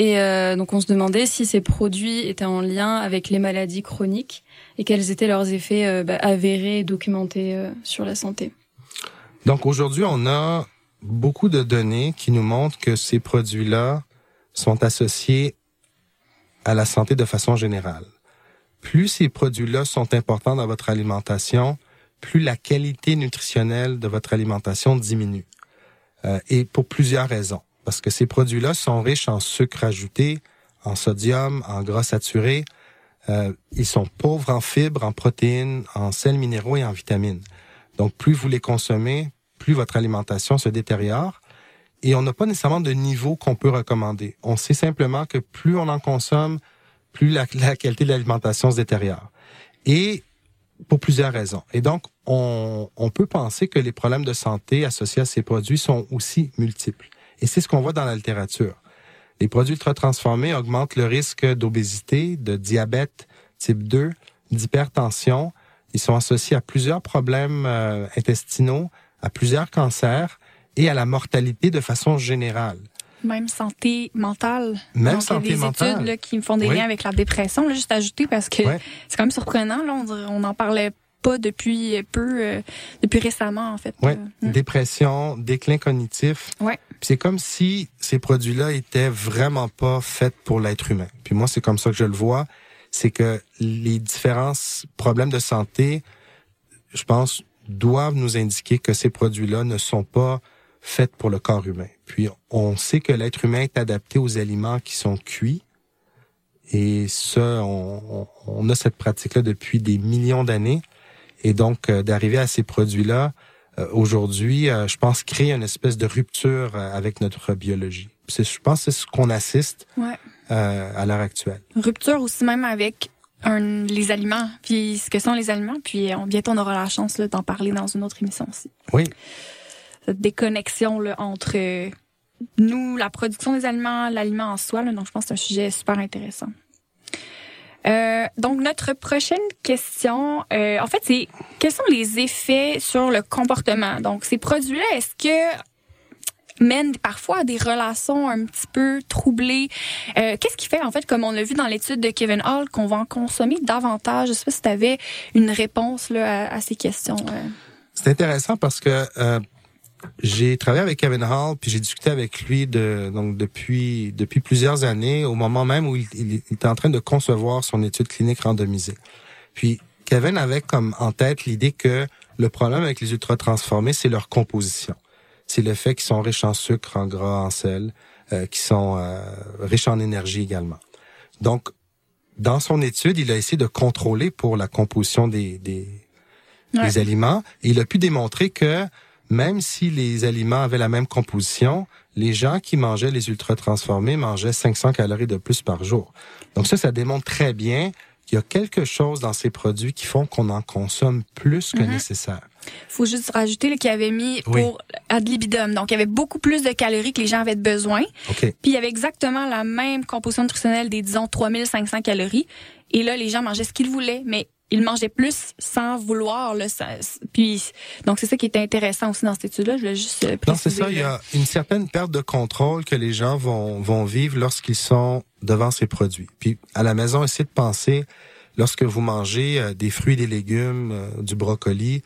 Et euh, donc, on se demandait si ces produits étaient en lien avec les maladies chroniques et quels étaient leurs effets euh, bah, avérés et documentés euh, sur la santé. Donc aujourd'hui, on a beaucoup de données qui nous montrent que ces produits-là sont associés à la santé de façon générale. Plus ces produits-là sont importants dans votre alimentation, plus la qualité nutritionnelle de votre alimentation diminue. Euh, et pour plusieurs raisons. Parce que ces produits-là sont riches en sucre ajouté, en sodium, en gras saturé. Euh, ils sont pauvres en fibres, en protéines, en sels minéraux et en vitamines. Donc, plus vous les consommez, plus votre alimentation se détériore. Et on n'a pas nécessairement de niveau qu'on peut recommander. On sait simplement que plus on en consomme, plus la, qualité de l'alimentation se détériore. Et pour plusieurs raisons. Et donc, on, on peut penser que les problèmes de santé associés à ces produits sont aussi multiples. Et c'est ce qu'on voit dans la littérature. Les produits ultra transformés augmentent le risque d'obésité, de diabète type 2, d'hypertension. Ils sont associés à plusieurs problèmes euh, intestinaux, à plusieurs cancers et à la mortalité de façon générale. Même santé mentale. Même Donc, santé il y a des mentale. études là, qui me font des Oui. liens avec la dépression, là, juste ajouter parce que c'est quand même surprenant. Là, on n'en parlait pas depuis peu, euh, depuis récemment en fait. Ouais. Euh, mm. Dépression, déclin cognitif. Ouais. C'est comme si ces produits-là étaient vraiment pas faits pour l'être humain. Puis moi, c'est comme ça que je le vois. C'est que les différents problèmes de santé, je pense, doivent nous indiquer que ces produits-là ne sont pas faits pour le corps humain. Puis on sait que l'être humain est adapté aux aliments qui sont cuits. Et ça, on, on- a cette pratique-là depuis des millions d'années. Et donc, euh, d'arriver à ces produits-là, aujourd'hui, euh, je pense, crée une espèce de rupture euh, avec notre biologie. C'est- Je pense que c'est ce qu'on assiste Ouais. euh, à l'heure actuelle. Rupture aussi même avec un, les aliments, puis ce que sont les aliments, puis on, bientôt on aura la chance là, d'en parler dans une autre émission aussi. Oui, Cette déconnexion là, entre euh, nous, la production des aliments, l'aliment en soi, là, donc je pense que c'est un sujet super intéressant. Euh, donc notre prochaine question, euh, en fait, c'est quels sont les effets sur le comportement? Donc ces produits-là, est-ce que mènent parfois à des relations un petit peu troublées? Euh, Qu'est-ce qui fait, en fait, comme on l'a vu dans l'étude de Kevin Hall, qu'on va en consommer davantage? Je sais pas si tu avais une réponse là, à, à ces questions. euh. c'est intéressant parce que euh, j'ai travaillé avec Kevin Hall, puis j'ai discuté avec lui de donc depuis depuis plusieurs années, au moment même où il, il- était en train de concevoir son étude clinique randomisée. Puis Kevin avait comme en tête l'idée que le problème avec les ultra transformés, c'est leur composition. C'est le fait qu'ils sont riches en sucre, en gras, en sel, euh, qui sont euh, riches en énergie également. Donc, dans son étude, il a essayé de contrôler pour la composition des, des, Ouais. des aliments. Et il a pu démontrer que même si les aliments avaient la même composition, les gens qui mangeaient les ultra transformés mangeaient 500 calories de plus par jour. Donc ça, ça démontre très bien qu'il y a quelque chose dans ces produits qui font qu'on en consomme plus que Mhm. nécessaire. faut juste rajouter qu'il avait mis Oui. pour ad libidum. Donc, il y avait beaucoup plus de calories que les gens avaient besoin. OK. Puis, il y avait exactement la même composition nutritionnelle des, disons, 3500 calories. Et là, les gens mangeaient ce qu'ils voulaient, mais ils mangeaient plus sans vouloir. Là, ça- puis, donc, c'est ça qui était intéressant aussi dans cette étude-là. Je voulais juste euh, Non, c'est préciser, ça. Il y a une certaine perte de contrôle que les gens vont, vont vivre lorsqu'ils sont devant ces produits. Puis à la maison, essayez de penser, lorsque vous mangez euh, des fruits des légumes, euh, du brocoli,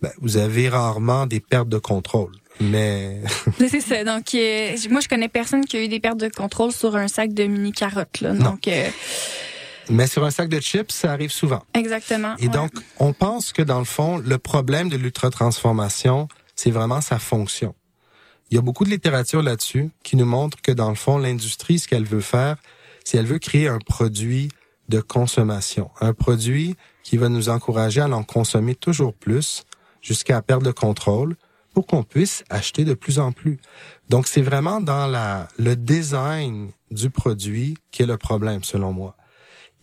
ben, vous avez rarement des pertes de contrôle. Mais <laughs> C'est ça. Donc, euh, moi, je connais personne qui a eu des pertes de contrôle sur un sac de mini carottes. Là. Non. Donc, euh, mais sur un sac de chips, ça arrive souvent. exactement. Et ouais. donc, on pense que dans le fond, le problème de l'ultra-transformation, c'est vraiment sa fonction. Il y a beaucoup de littérature là-dessus qui nous montre que dans le fond, l'industrie, ce qu'elle veut faire, c'est elle veut créer un produit de consommation, un produit qui va nous encourager à en consommer toujours plus jusqu'à perdre le contrôle pour qu'on puisse acheter de plus en plus. Donc, c'est vraiment dans la, le design du produit qui est le problème, selon moi.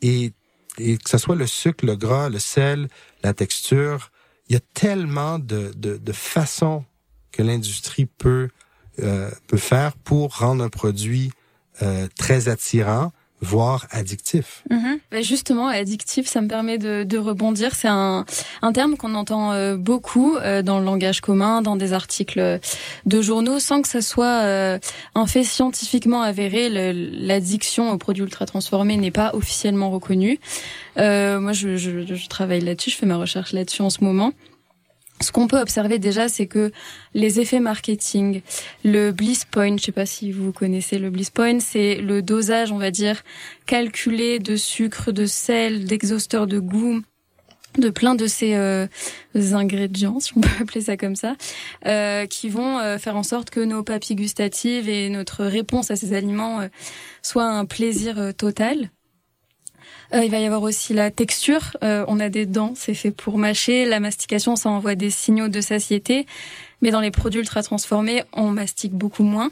Et, et que ce soit le sucre, le gras, le sel, la texture, il y a tellement de, de, de façons que l'industrie peut euh, peut faire pour rendre un produit euh, très attirant, voire addictif. Mm-hmm. justement, addictif, ça me permet de, de rebondir. C'est un, un terme qu'on entend euh, beaucoup euh, dans le langage commun, dans des articles de journaux, sans que ça soit euh, un fait scientifiquement avéré. L'addiction aux produits ultra transformés n'est pas officiellement reconnue. moi, je, je, je travaille là-dessus, je fais ma recherche là-dessus en ce moment. Ce qu'on peut observer déjà, c'est que les effets marketing, le bliss point, je sais pas si vous connaissez le bliss point, c'est le dosage, on va dire, calculé de sucre, de sel, d'exhausteur de goût, de plein de ces euh, ingrédients, si on <laughs> peut appeler ça comme ça, euh, qui vont euh, faire en sorte que nos papilles gustatives et notre réponse à ces aliments soient un plaisir total. Euh, il va y avoir aussi la texture. Euh, on a des dents, c'est fait pour mâcher. La mastication, ça envoie des signaux de satiété. Mais dans les produits ultra transformés, on mastique beaucoup moins.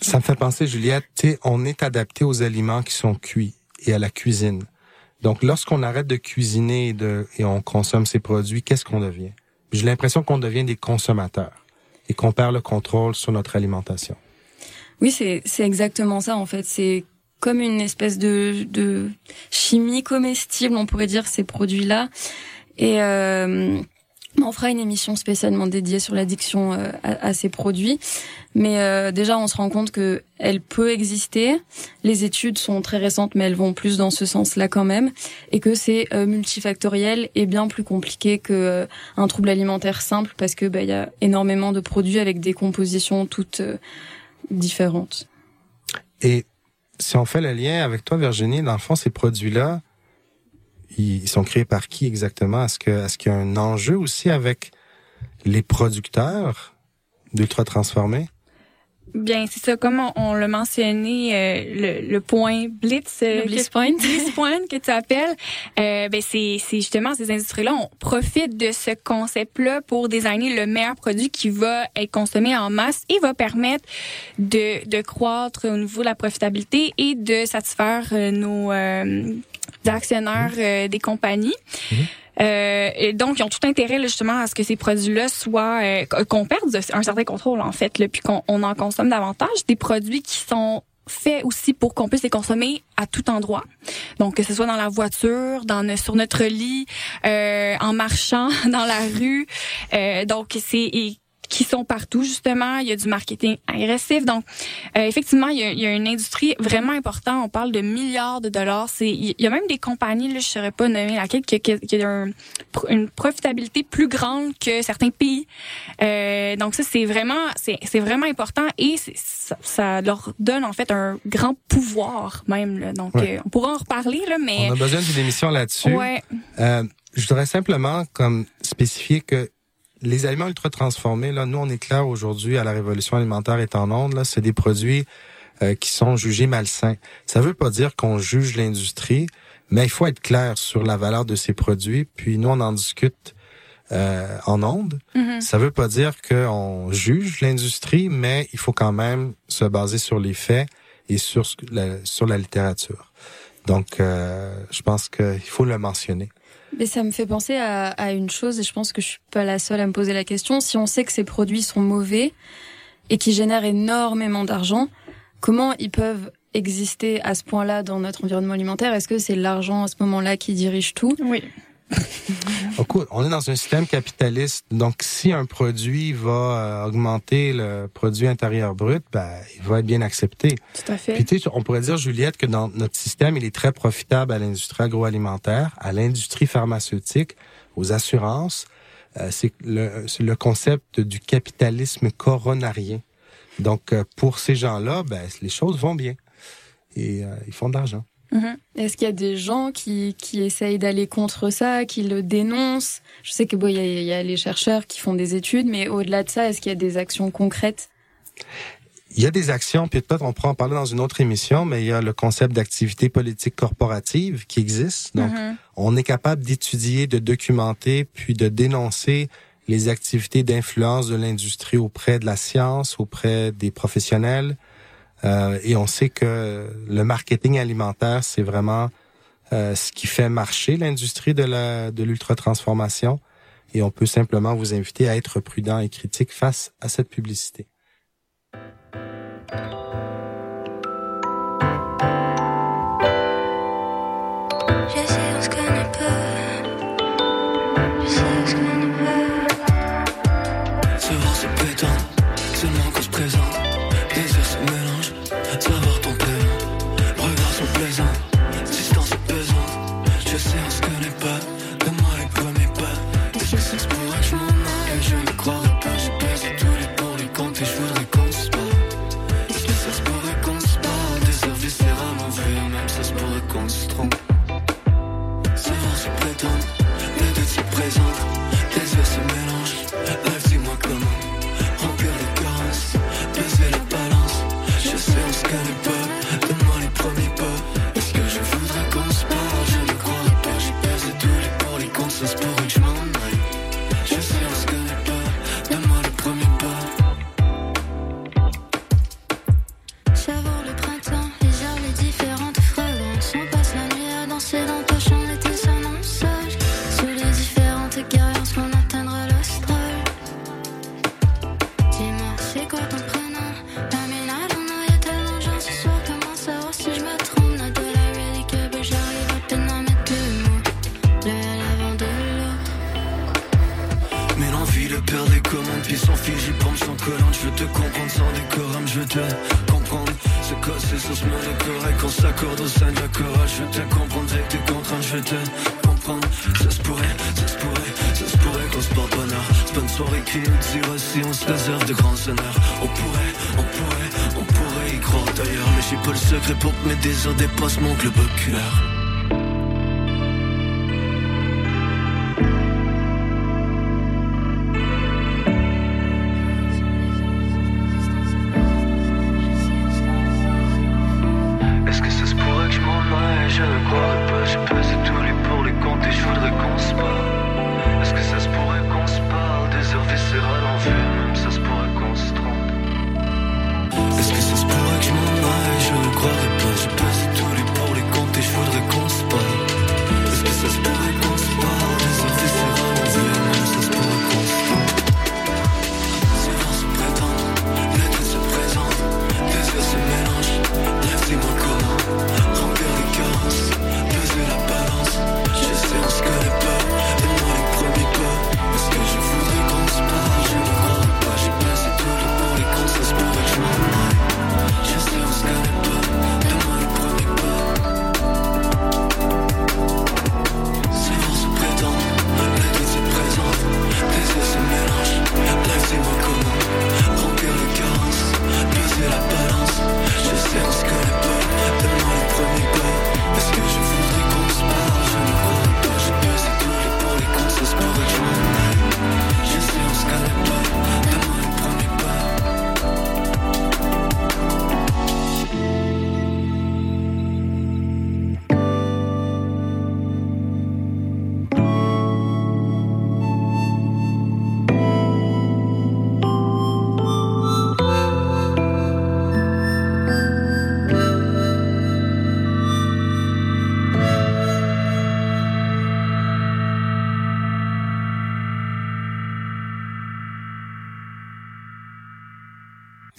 Ça me fait penser, Juliette, on est adapté aux aliments qui sont cuits et à la cuisine. Donc, lorsqu'on arrête de cuisiner et, de, et on consomme ces produits, qu'est-ce qu'on devient? J'ai l'impression qu'on devient des consommateurs et qu'on perd le contrôle sur notre alimentation. Oui, c'est exactement ça en fait. C'est comme une espèce de, de chimie comestible, on pourrait dire, ces produits-là. Et euh, on fera une émission spécialement dédiée sur l'addiction euh, à, ces produits. Mais euh, déjà, on se rend compte que elle peut exister. Les études sont très récentes, mais elles vont plus dans ce sens-là quand même, et que c'est euh, multifactoriel et bien plus compliqué que un trouble alimentaire simple, parce que bah, il y a énormément de produits avec des compositions toutes différentes. Et si on fait le lien avec toi, Virginie, dans le fond, ces produits-là, ils sont créés par qui exactement? Est-ce que est-ce qu'il y a un enjeu aussi avec les producteurs d'ultra transformés? Bien, c'est ça. Comme on, l'a mentionné, euh, le, point Blitz, euh, le Blitz Point, Blitz <laughs> Point que tu appelles, euh, ben c'est justement ces industries-là, on profite de ce concept-là pour designer le meilleur produit qui va être consommé en masse et va permettre de, de croître au niveau de la profitabilité et de satisfaire nos actionnaires des compagnies. Mm-hmm. Euh, et donc, ils ont tout intérêt justement à ce que ces produits-là soient euh, qu'on perde un certain contrôle en fait, là, puis qu'on en consomme davantage. Des produits qui sont faits aussi pour qu'on puisse les consommer à tout endroit. Donc que ce soit dans la voiture, dans sur notre lit, euh, en marchant <laughs> dans la rue. Euh, donc c'est qui sont partout justement. Il y a du marketing agressif. Donc, euh, effectivement, il y, a, il y, a, une industrie vraiment importante. On parle de milliards de dollars. C'est, il y a même des compagnies, là, je ne saurais pas nommer laquelle, qui, qui, qui a une profitabilité plus grande que certains pays. Euh, donc ça, c'est vraiment, c'est, c'est vraiment important et ça, ça, leur donne en fait un grand pouvoir même. Là. Donc, euh, on pourra en reparler là, mais on a besoin d'une émission là-dessus. Ouais. Euh, je voudrais simplement comme spécifier que les aliments ultra transformés, là, nous, on est clair aujourd'hui à la révolution alimentaire est en onde, là, c'est des produits euh, qui sont jugés malsains. Ça veut pas dire qu'on juge l'industrie, mais il faut être clair sur la valeur de ces produits. Puis nous, on en discute euh, en onde. Mm-hmm. Ça veut pas dire qu'on juge l'industrie, mais il faut quand même se baser sur les faits et sur la, sur la littérature. Donc, euh, je pense qu'il faut le mentionner. Mais ça me fait penser à, à, une chose, et je pense que je suis pas la seule à me poser la question. Si on sait que ces produits sont mauvais et qui génèrent énormément d'argent, comment ils peuvent exister à ce point-là dans notre environnement alimentaire? Est-ce que c'est l'argent à ce moment-là qui dirige tout? Oui. <laughs> on est dans un système capitaliste, donc si un produit va euh, augmenter le produit intérieur brut, ben, il va être bien accepté. Tout à fait. Puis, on pourrait dire, Juliette, que dans notre système, il est très profitable à l'industrie agroalimentaire, à l'industrie pharmaceutique, aux assurances. Euh, c'est le, le, concept du capitalisme coronarien. Donc, euh, pour ces gens-là, ben, les choses vont bien et ils font de l'argent. Mhm. Est-ce qu'il y a des gens qui, qui essayent d'aller contre ça, qui le dénoncent? Je sais que bon, il y, a, les chercheurs qui font des études, mais au-delà de ça, est-ce qu'il y a des actions concrètes? Il y a des actions, puis peut-être on pourra en parler dans une autre émission, mais il y a le concept d'activité politique corporative qui existe. Donc, mhm. on est capable d'étudier, de documenter, puis de dénoncer les activités d'influence de l'industrie auprès de la science, auprès des professionnels, euh, et on sait que le marketing alimentaire, c'est vraiment euh, ce qui fait marcher l'industrie de la de l'ultra transformation. Et on peut simplement vous inviter à être prudent et critique face à cette publicité. Comprendre. Ça se pourrait, ça se pourrait, ça se pourrait qu'on se porte bonheur. C'est pas une soirée qui nous tire si on se réserve de grands honneurs. On pourrait, on pourrait, on pourrait y croire d'ailleurs. Mais j'ai pas le secret pour que mes désirs dépassent mon globe oculaire.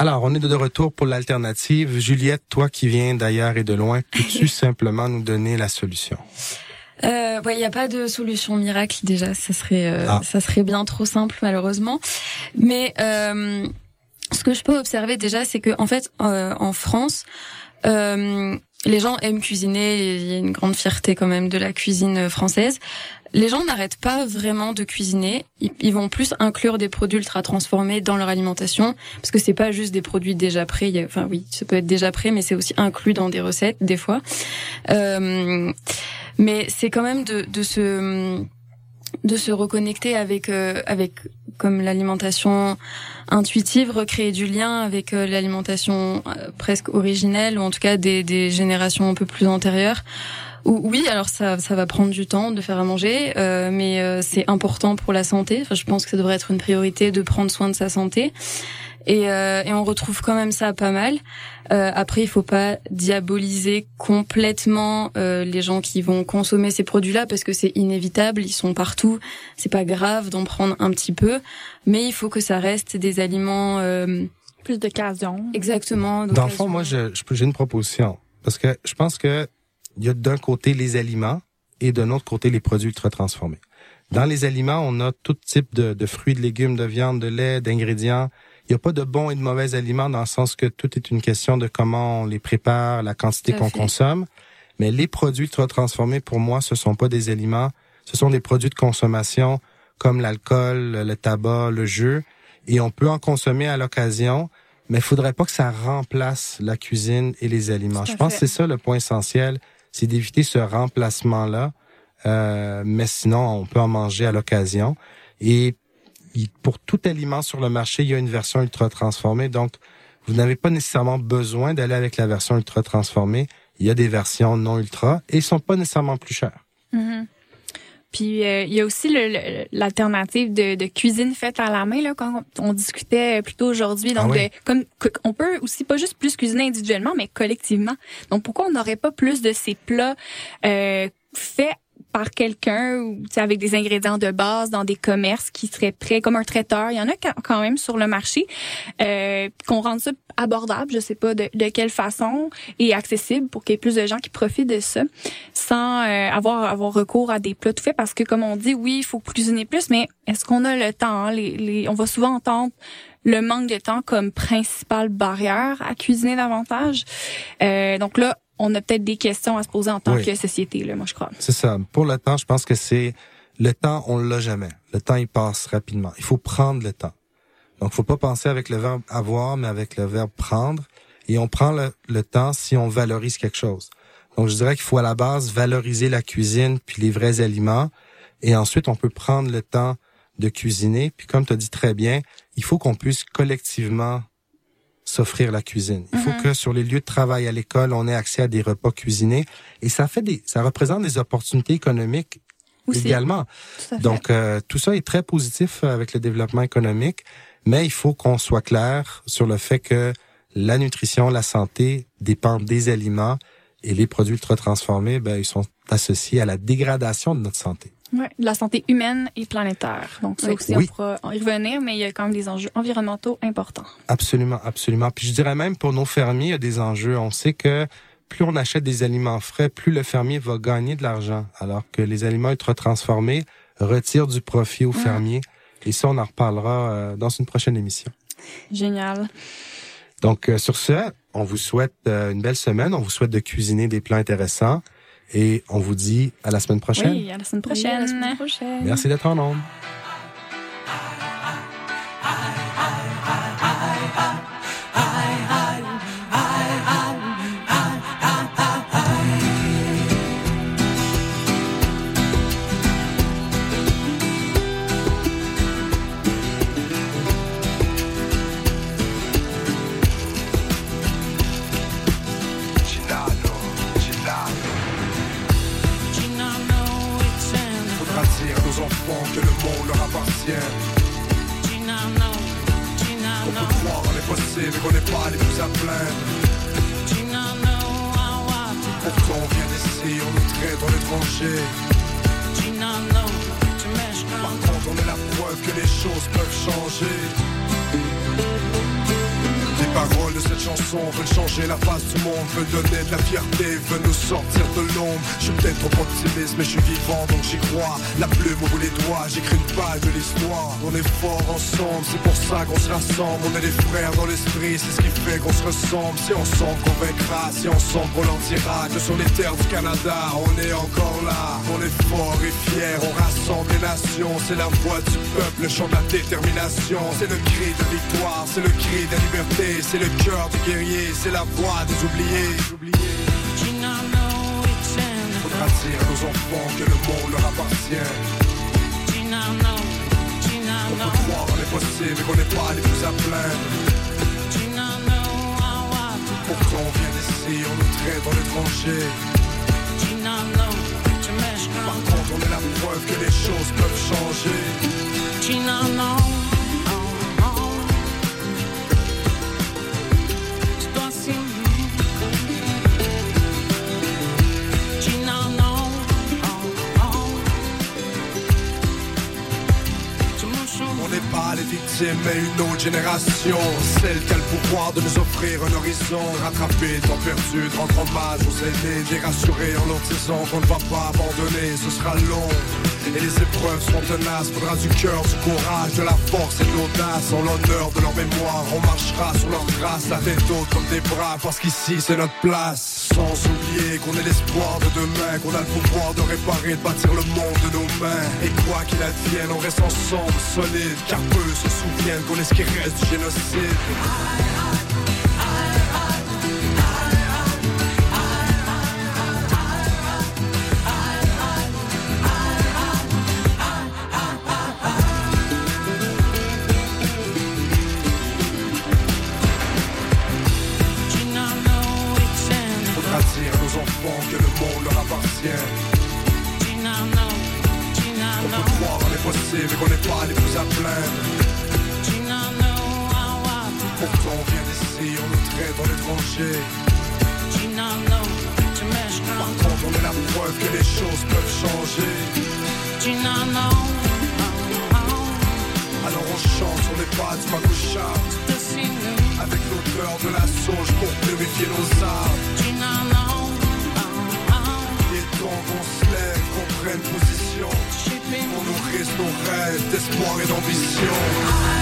Alors, on est de retour pour l'alternative. Juliette, toi qui viens d'ailleurs et de loin, peux-tu <laughs> simplement nous donner la solution? Euh, il n'y a pas de solution miracle déjà. Ça serait, euh, ah. ça serait bien trop simple malheureusement. Mais euh, ce que je peux observer déjà, c'est que en fait, euh, en France, euh, les gens aiment cuisiner. Il y a une grande fierté quand même de la cuisine française les gens n'arrêtent pas vraiment de cuisiner. Ils, vont plus inclure des produits ultra transformés dans leur alimentation parce que c'est pas juste des produits déjà prêts. enfin oui, ça peut être déjà prêt, mais c'est aussi inclus dans des recettes des fois. Euh, mais c'est quand même de, de se de se reconnecter avec euh, avec comme l'alimentation intuitive, recréer du lien avec euh, l'alimentation presque originelle ou en tout cas des, des générations un peu plus antérieures oui, alors ça, ça va prendre du temps de faire à manger, euh, mais euh, c'est important pour la santé. Enfin, je pense que ça devrait être une priorité de prendre soin de sa santé. Et, euh, et on retrouve quand même ça pas mal. après, il faut pas diaboliser complètement les gens qui vont consommer ces produits-là parce que c'est inévitable, ils sont partout. C'est pas grave d'en prendre un petit peu, mais il faut que ça reste des aliments plus d'occasion. Exactement. Dans le fond, moi, j'ai une proposition parce que je pense que il y a d'un côté les aliments et d'un autre côté les produits ultra transformés. Dans les aliments, on a tout type de, de fruits, de légumes, de viande, de lait, d'ingrédients. Il n'y a pas de bons et de mauvais aliments dans le sens que tout est une question de comment on les prépare, la quantité qu'on consomme. Mais les produits ultra transformés, pour moi, ce sont pas des aliments, ce sont des produits de consommation comme l'alcool, le tabac, le jeu. Et on peut en consommer à l'occasion, mais il faudrait pas que ça remplace la cuisine et les aliments. Je pense que c'est ça le point essentiel c'est d'éviter ce remplacement-là. Euh, mais sinon, on peut en manger à l'occasion. Et pour tout aliment sur le marché, il y a une version ultra transformée. Donc, vous n'avez pas nécessairement besoin d'aller avec la version ultra transformée. Il y a des versions non ultra et ils sont pas nécessairement plus chers. Mm-hmm. Puis euh, il y a aussi l'alternative de, de, cuisine faite à la main là quand on, discutait plus tôt aujourd'hui. Donc ah comme on peut aussi pas juste plus cuisiner individuellement mais collectivement. Donc pourquoi on n'aurait pas plus de ces plats euh, faits par quelqu'un ou avec des ingrédients de base dans des commerces qui seraient prêts comme un traiteur. Il y en a quand même sur le marché. Euh, qu'on rende ça abordable, je sais pas de, de, quelle façon, et accessible pour qu'il y ait plus de gens qui profitent de ça, sans euh, avoir avoir recours à des plats tout faits. Parce que comme on dit, oui, il faut cuisiner plus, mais est-ce qu'on a le temps? Les, les, on va souvent entendre le manque de temps comme principale barrière à cuisiner davantage. Euh, donc là, on a peut-être des questions à se poser en tant Oui. que société, là, moi je crois. C'est ça. Pour le temps, je pense que c'est le temps, on l'a jamais. Le temps, il passe rapidement. Il faut prendre le temps. Donc, faut pas penser avec le verbe avoir, mais avec le verbe prendre. Et on prend le, le temps si on valorise quelque chose. Donc, je dirais qu'il faut à la base valoriser la cuisine puis les vrais aliments. Et ensuite, on peut prendre le temps de cuisiner. Puis, comme tu as dit très bien, il faut qu'on puisse collectivement s'offrir la cuisine. Il faut Mhm. que sur les lieux de travail à l'école, on ait accès à des repas cuisinés. Et ça fait des, ça représente des opportunités économiques Aussi. également. Tout. Donc, euh, tout ça est très positif euh, avec le développement économique, mais il faut qu'on soit clair sur le fait que la nutrition, la santé dépendent des aliments et les produits ultra transformés, ben, ils sont associés à la dégradation de notre santé. Ouais, de la santé humaine et planétaire. Donc ça aussi, Oui. on pourra y revenir, mais il y a quand même des enjeux environnementaux importants. Absolument, absolument. Puis je dirais même pour nos fermiers, il y a des enjeux. On sait que plus on achète des aliments frais, plus le fermier va gagner de l'argent, alors que les aliments ultra transformés retirent du profit aux Mm. fermiers. Et ça, on en reparlera euh, dans une prochaine émission. Génial. Donc, euh, sur ce, on vous souhaite euh, une belle semaine. On vous souhaite de cuisiner des plats intéressants. Et on vous dit à la semaine prochaine. Oui, à la semaine Oui, à prochaine. la semaine prochaine. Merci d'être en nombre. Qu'on n'est pas les plus à plaindre. Pourtant on vient d'ici, on nous traite en étranger. Par contre on est la preuve que les choses peuvent changer. Les paroles de cette chanson veulent changer la face du monde, veulent donner de la fierté, veulent nous sortir de l'ombre. Je suis peut-être trop optimiste, mais je suis vivant donc j'y crois. La plume au bout des doigts, j'écris une page de l'histoire. On est fort ensemble, c'est pour ça qu'on se rassemble. On est des frères dans l'esprit, c'est ce qui fait qu'on se ressemble. C'est ensemble qu'on vaincra, c'est ensemble qu'on l'en tirera. Que sur les terres du Canada, on est encore là. On est fort et fier, on rassemble les nations. C'est la voix du peuple, le chant de la détermination. C'est le cri de victoire, c'est le cri de la liberté. C'est le cœur du guerrier, c'est la voix des oubliés. Faudra dire à nos enfants que le monde leur appartient. On peut croire en l'impossible qu'on n'est pas les plus à plaindre. Pourtant on vient d'ici, on nous traite en étranger. Par contre on est la preuve que les choses peuvent changer. Victimes, mais une autre génération. Celle qui a le pouvoir de nous offrir un horizon. Rattraper temps perdu, de rendre hommage aux aînés. Les rassurer en leur disant qu'on ne va pas abandonner, ce sera long. Et les épreuves seront tenaces, faudra du cœur, du courage, de la force et de l'audace. En l'honneur de leur mémoire, on marchera sur leurs traces, la tête haute comme des bras, parce qu'ici c'est notre place. Sans oublier qu'on est l'espoir de demain, qu'on a le pouvoir de réparer, de bâtir le monde de nos mains. Et quoi qu'il advienne, on reste ensemble, solide, car peu se souviennent qu'on est ce qui reste du génocide. Par contre on est la preuve que les choses peuvent changer. Alors on chante sur les pas du Makusha Avec l'odeur de la sauge pour purifier nos âmes. Il est temps qu'on se lève, qu'on prenne position Qu'on nourrisse nos rêves d'espoir et d'ambition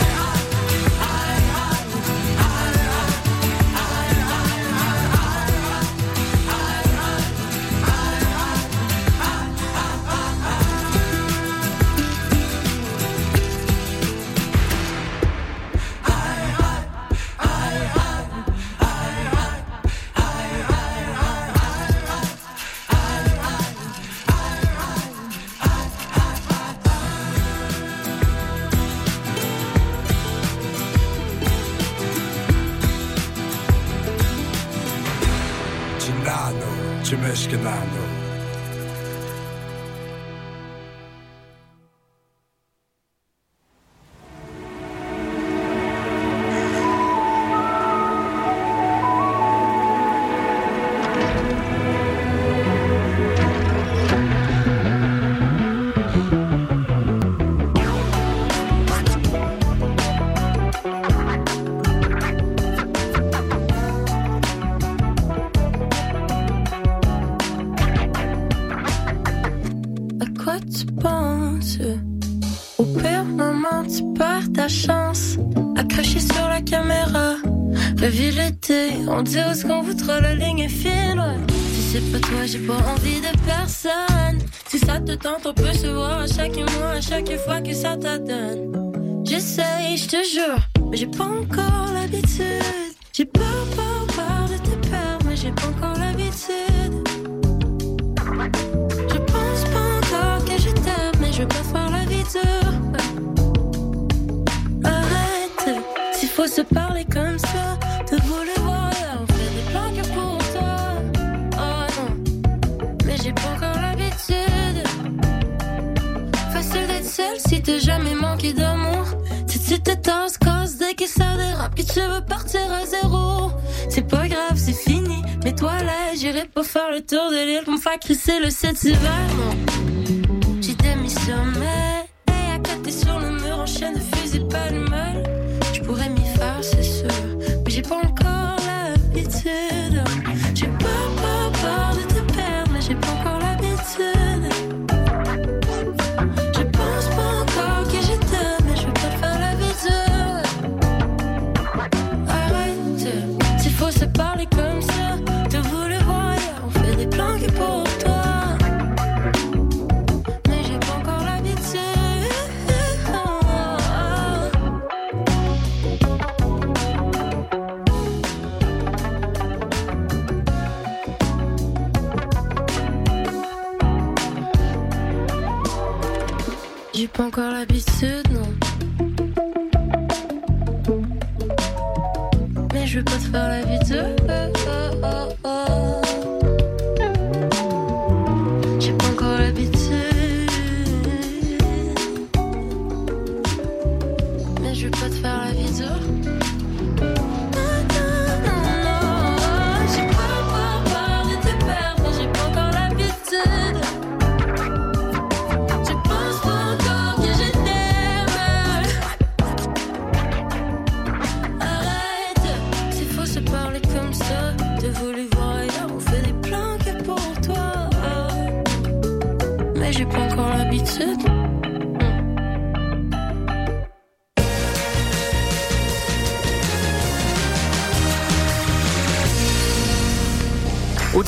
Tu penses? Au pire moment, tu perds ta chance. Accroché sur la caméra, revis l'été. On dit où ce qu'on voudra, la ligne est fine. Si c'est pas toi, j'ai pas envie de personne. Si ça te tente, on peut se voir à chaque mois, à chaque fois que ça t'adonne. J'essaye, je te jure, mais j'ai pas encore l'habitude. J'ai peur, peur, peur de te perdre, mais j'ai pas encore l'habitude. Se parler comme ça, te voulu voir ailleurs, on fait des plans que pour toi. Oh non, mais j'ai pas encore l'habitude. Facile d'être seule si t'as jamais manqué d'amour. Si tu te tasses, cause dès que ça dérape, que tu veux partir à zéro. C'est pas grave, c'est fini. Mets-toi là, j'irai pas faire le tour de l'île pour me faire crisser le 7 hiver. bad man pas encore l'habitude, non. Mais je veux pas te faire la vidéo.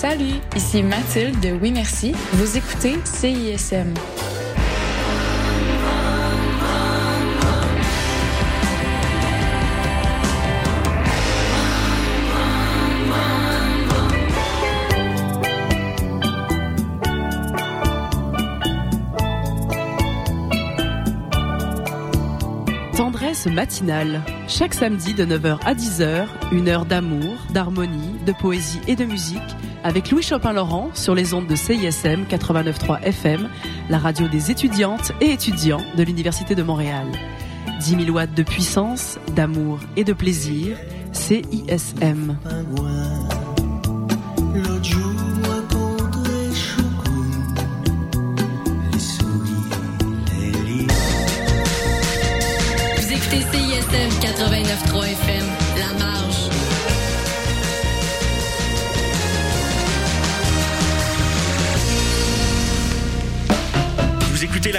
Salut, ici Mathilde de Oui Merci. Vous écoutez CISM. Tendresse matinale. Chaque samedi de 9h à 10h, une heure d'amour, d'harmonie, de poésie et de musique avec Louis Chopin-Laurent sur les ondes de CISM 89.3 FM, la radio des étudiantes et étudiants de l'Université de Montréal. 10 000 watts de puissance, d'amour et de plaisir, CISM.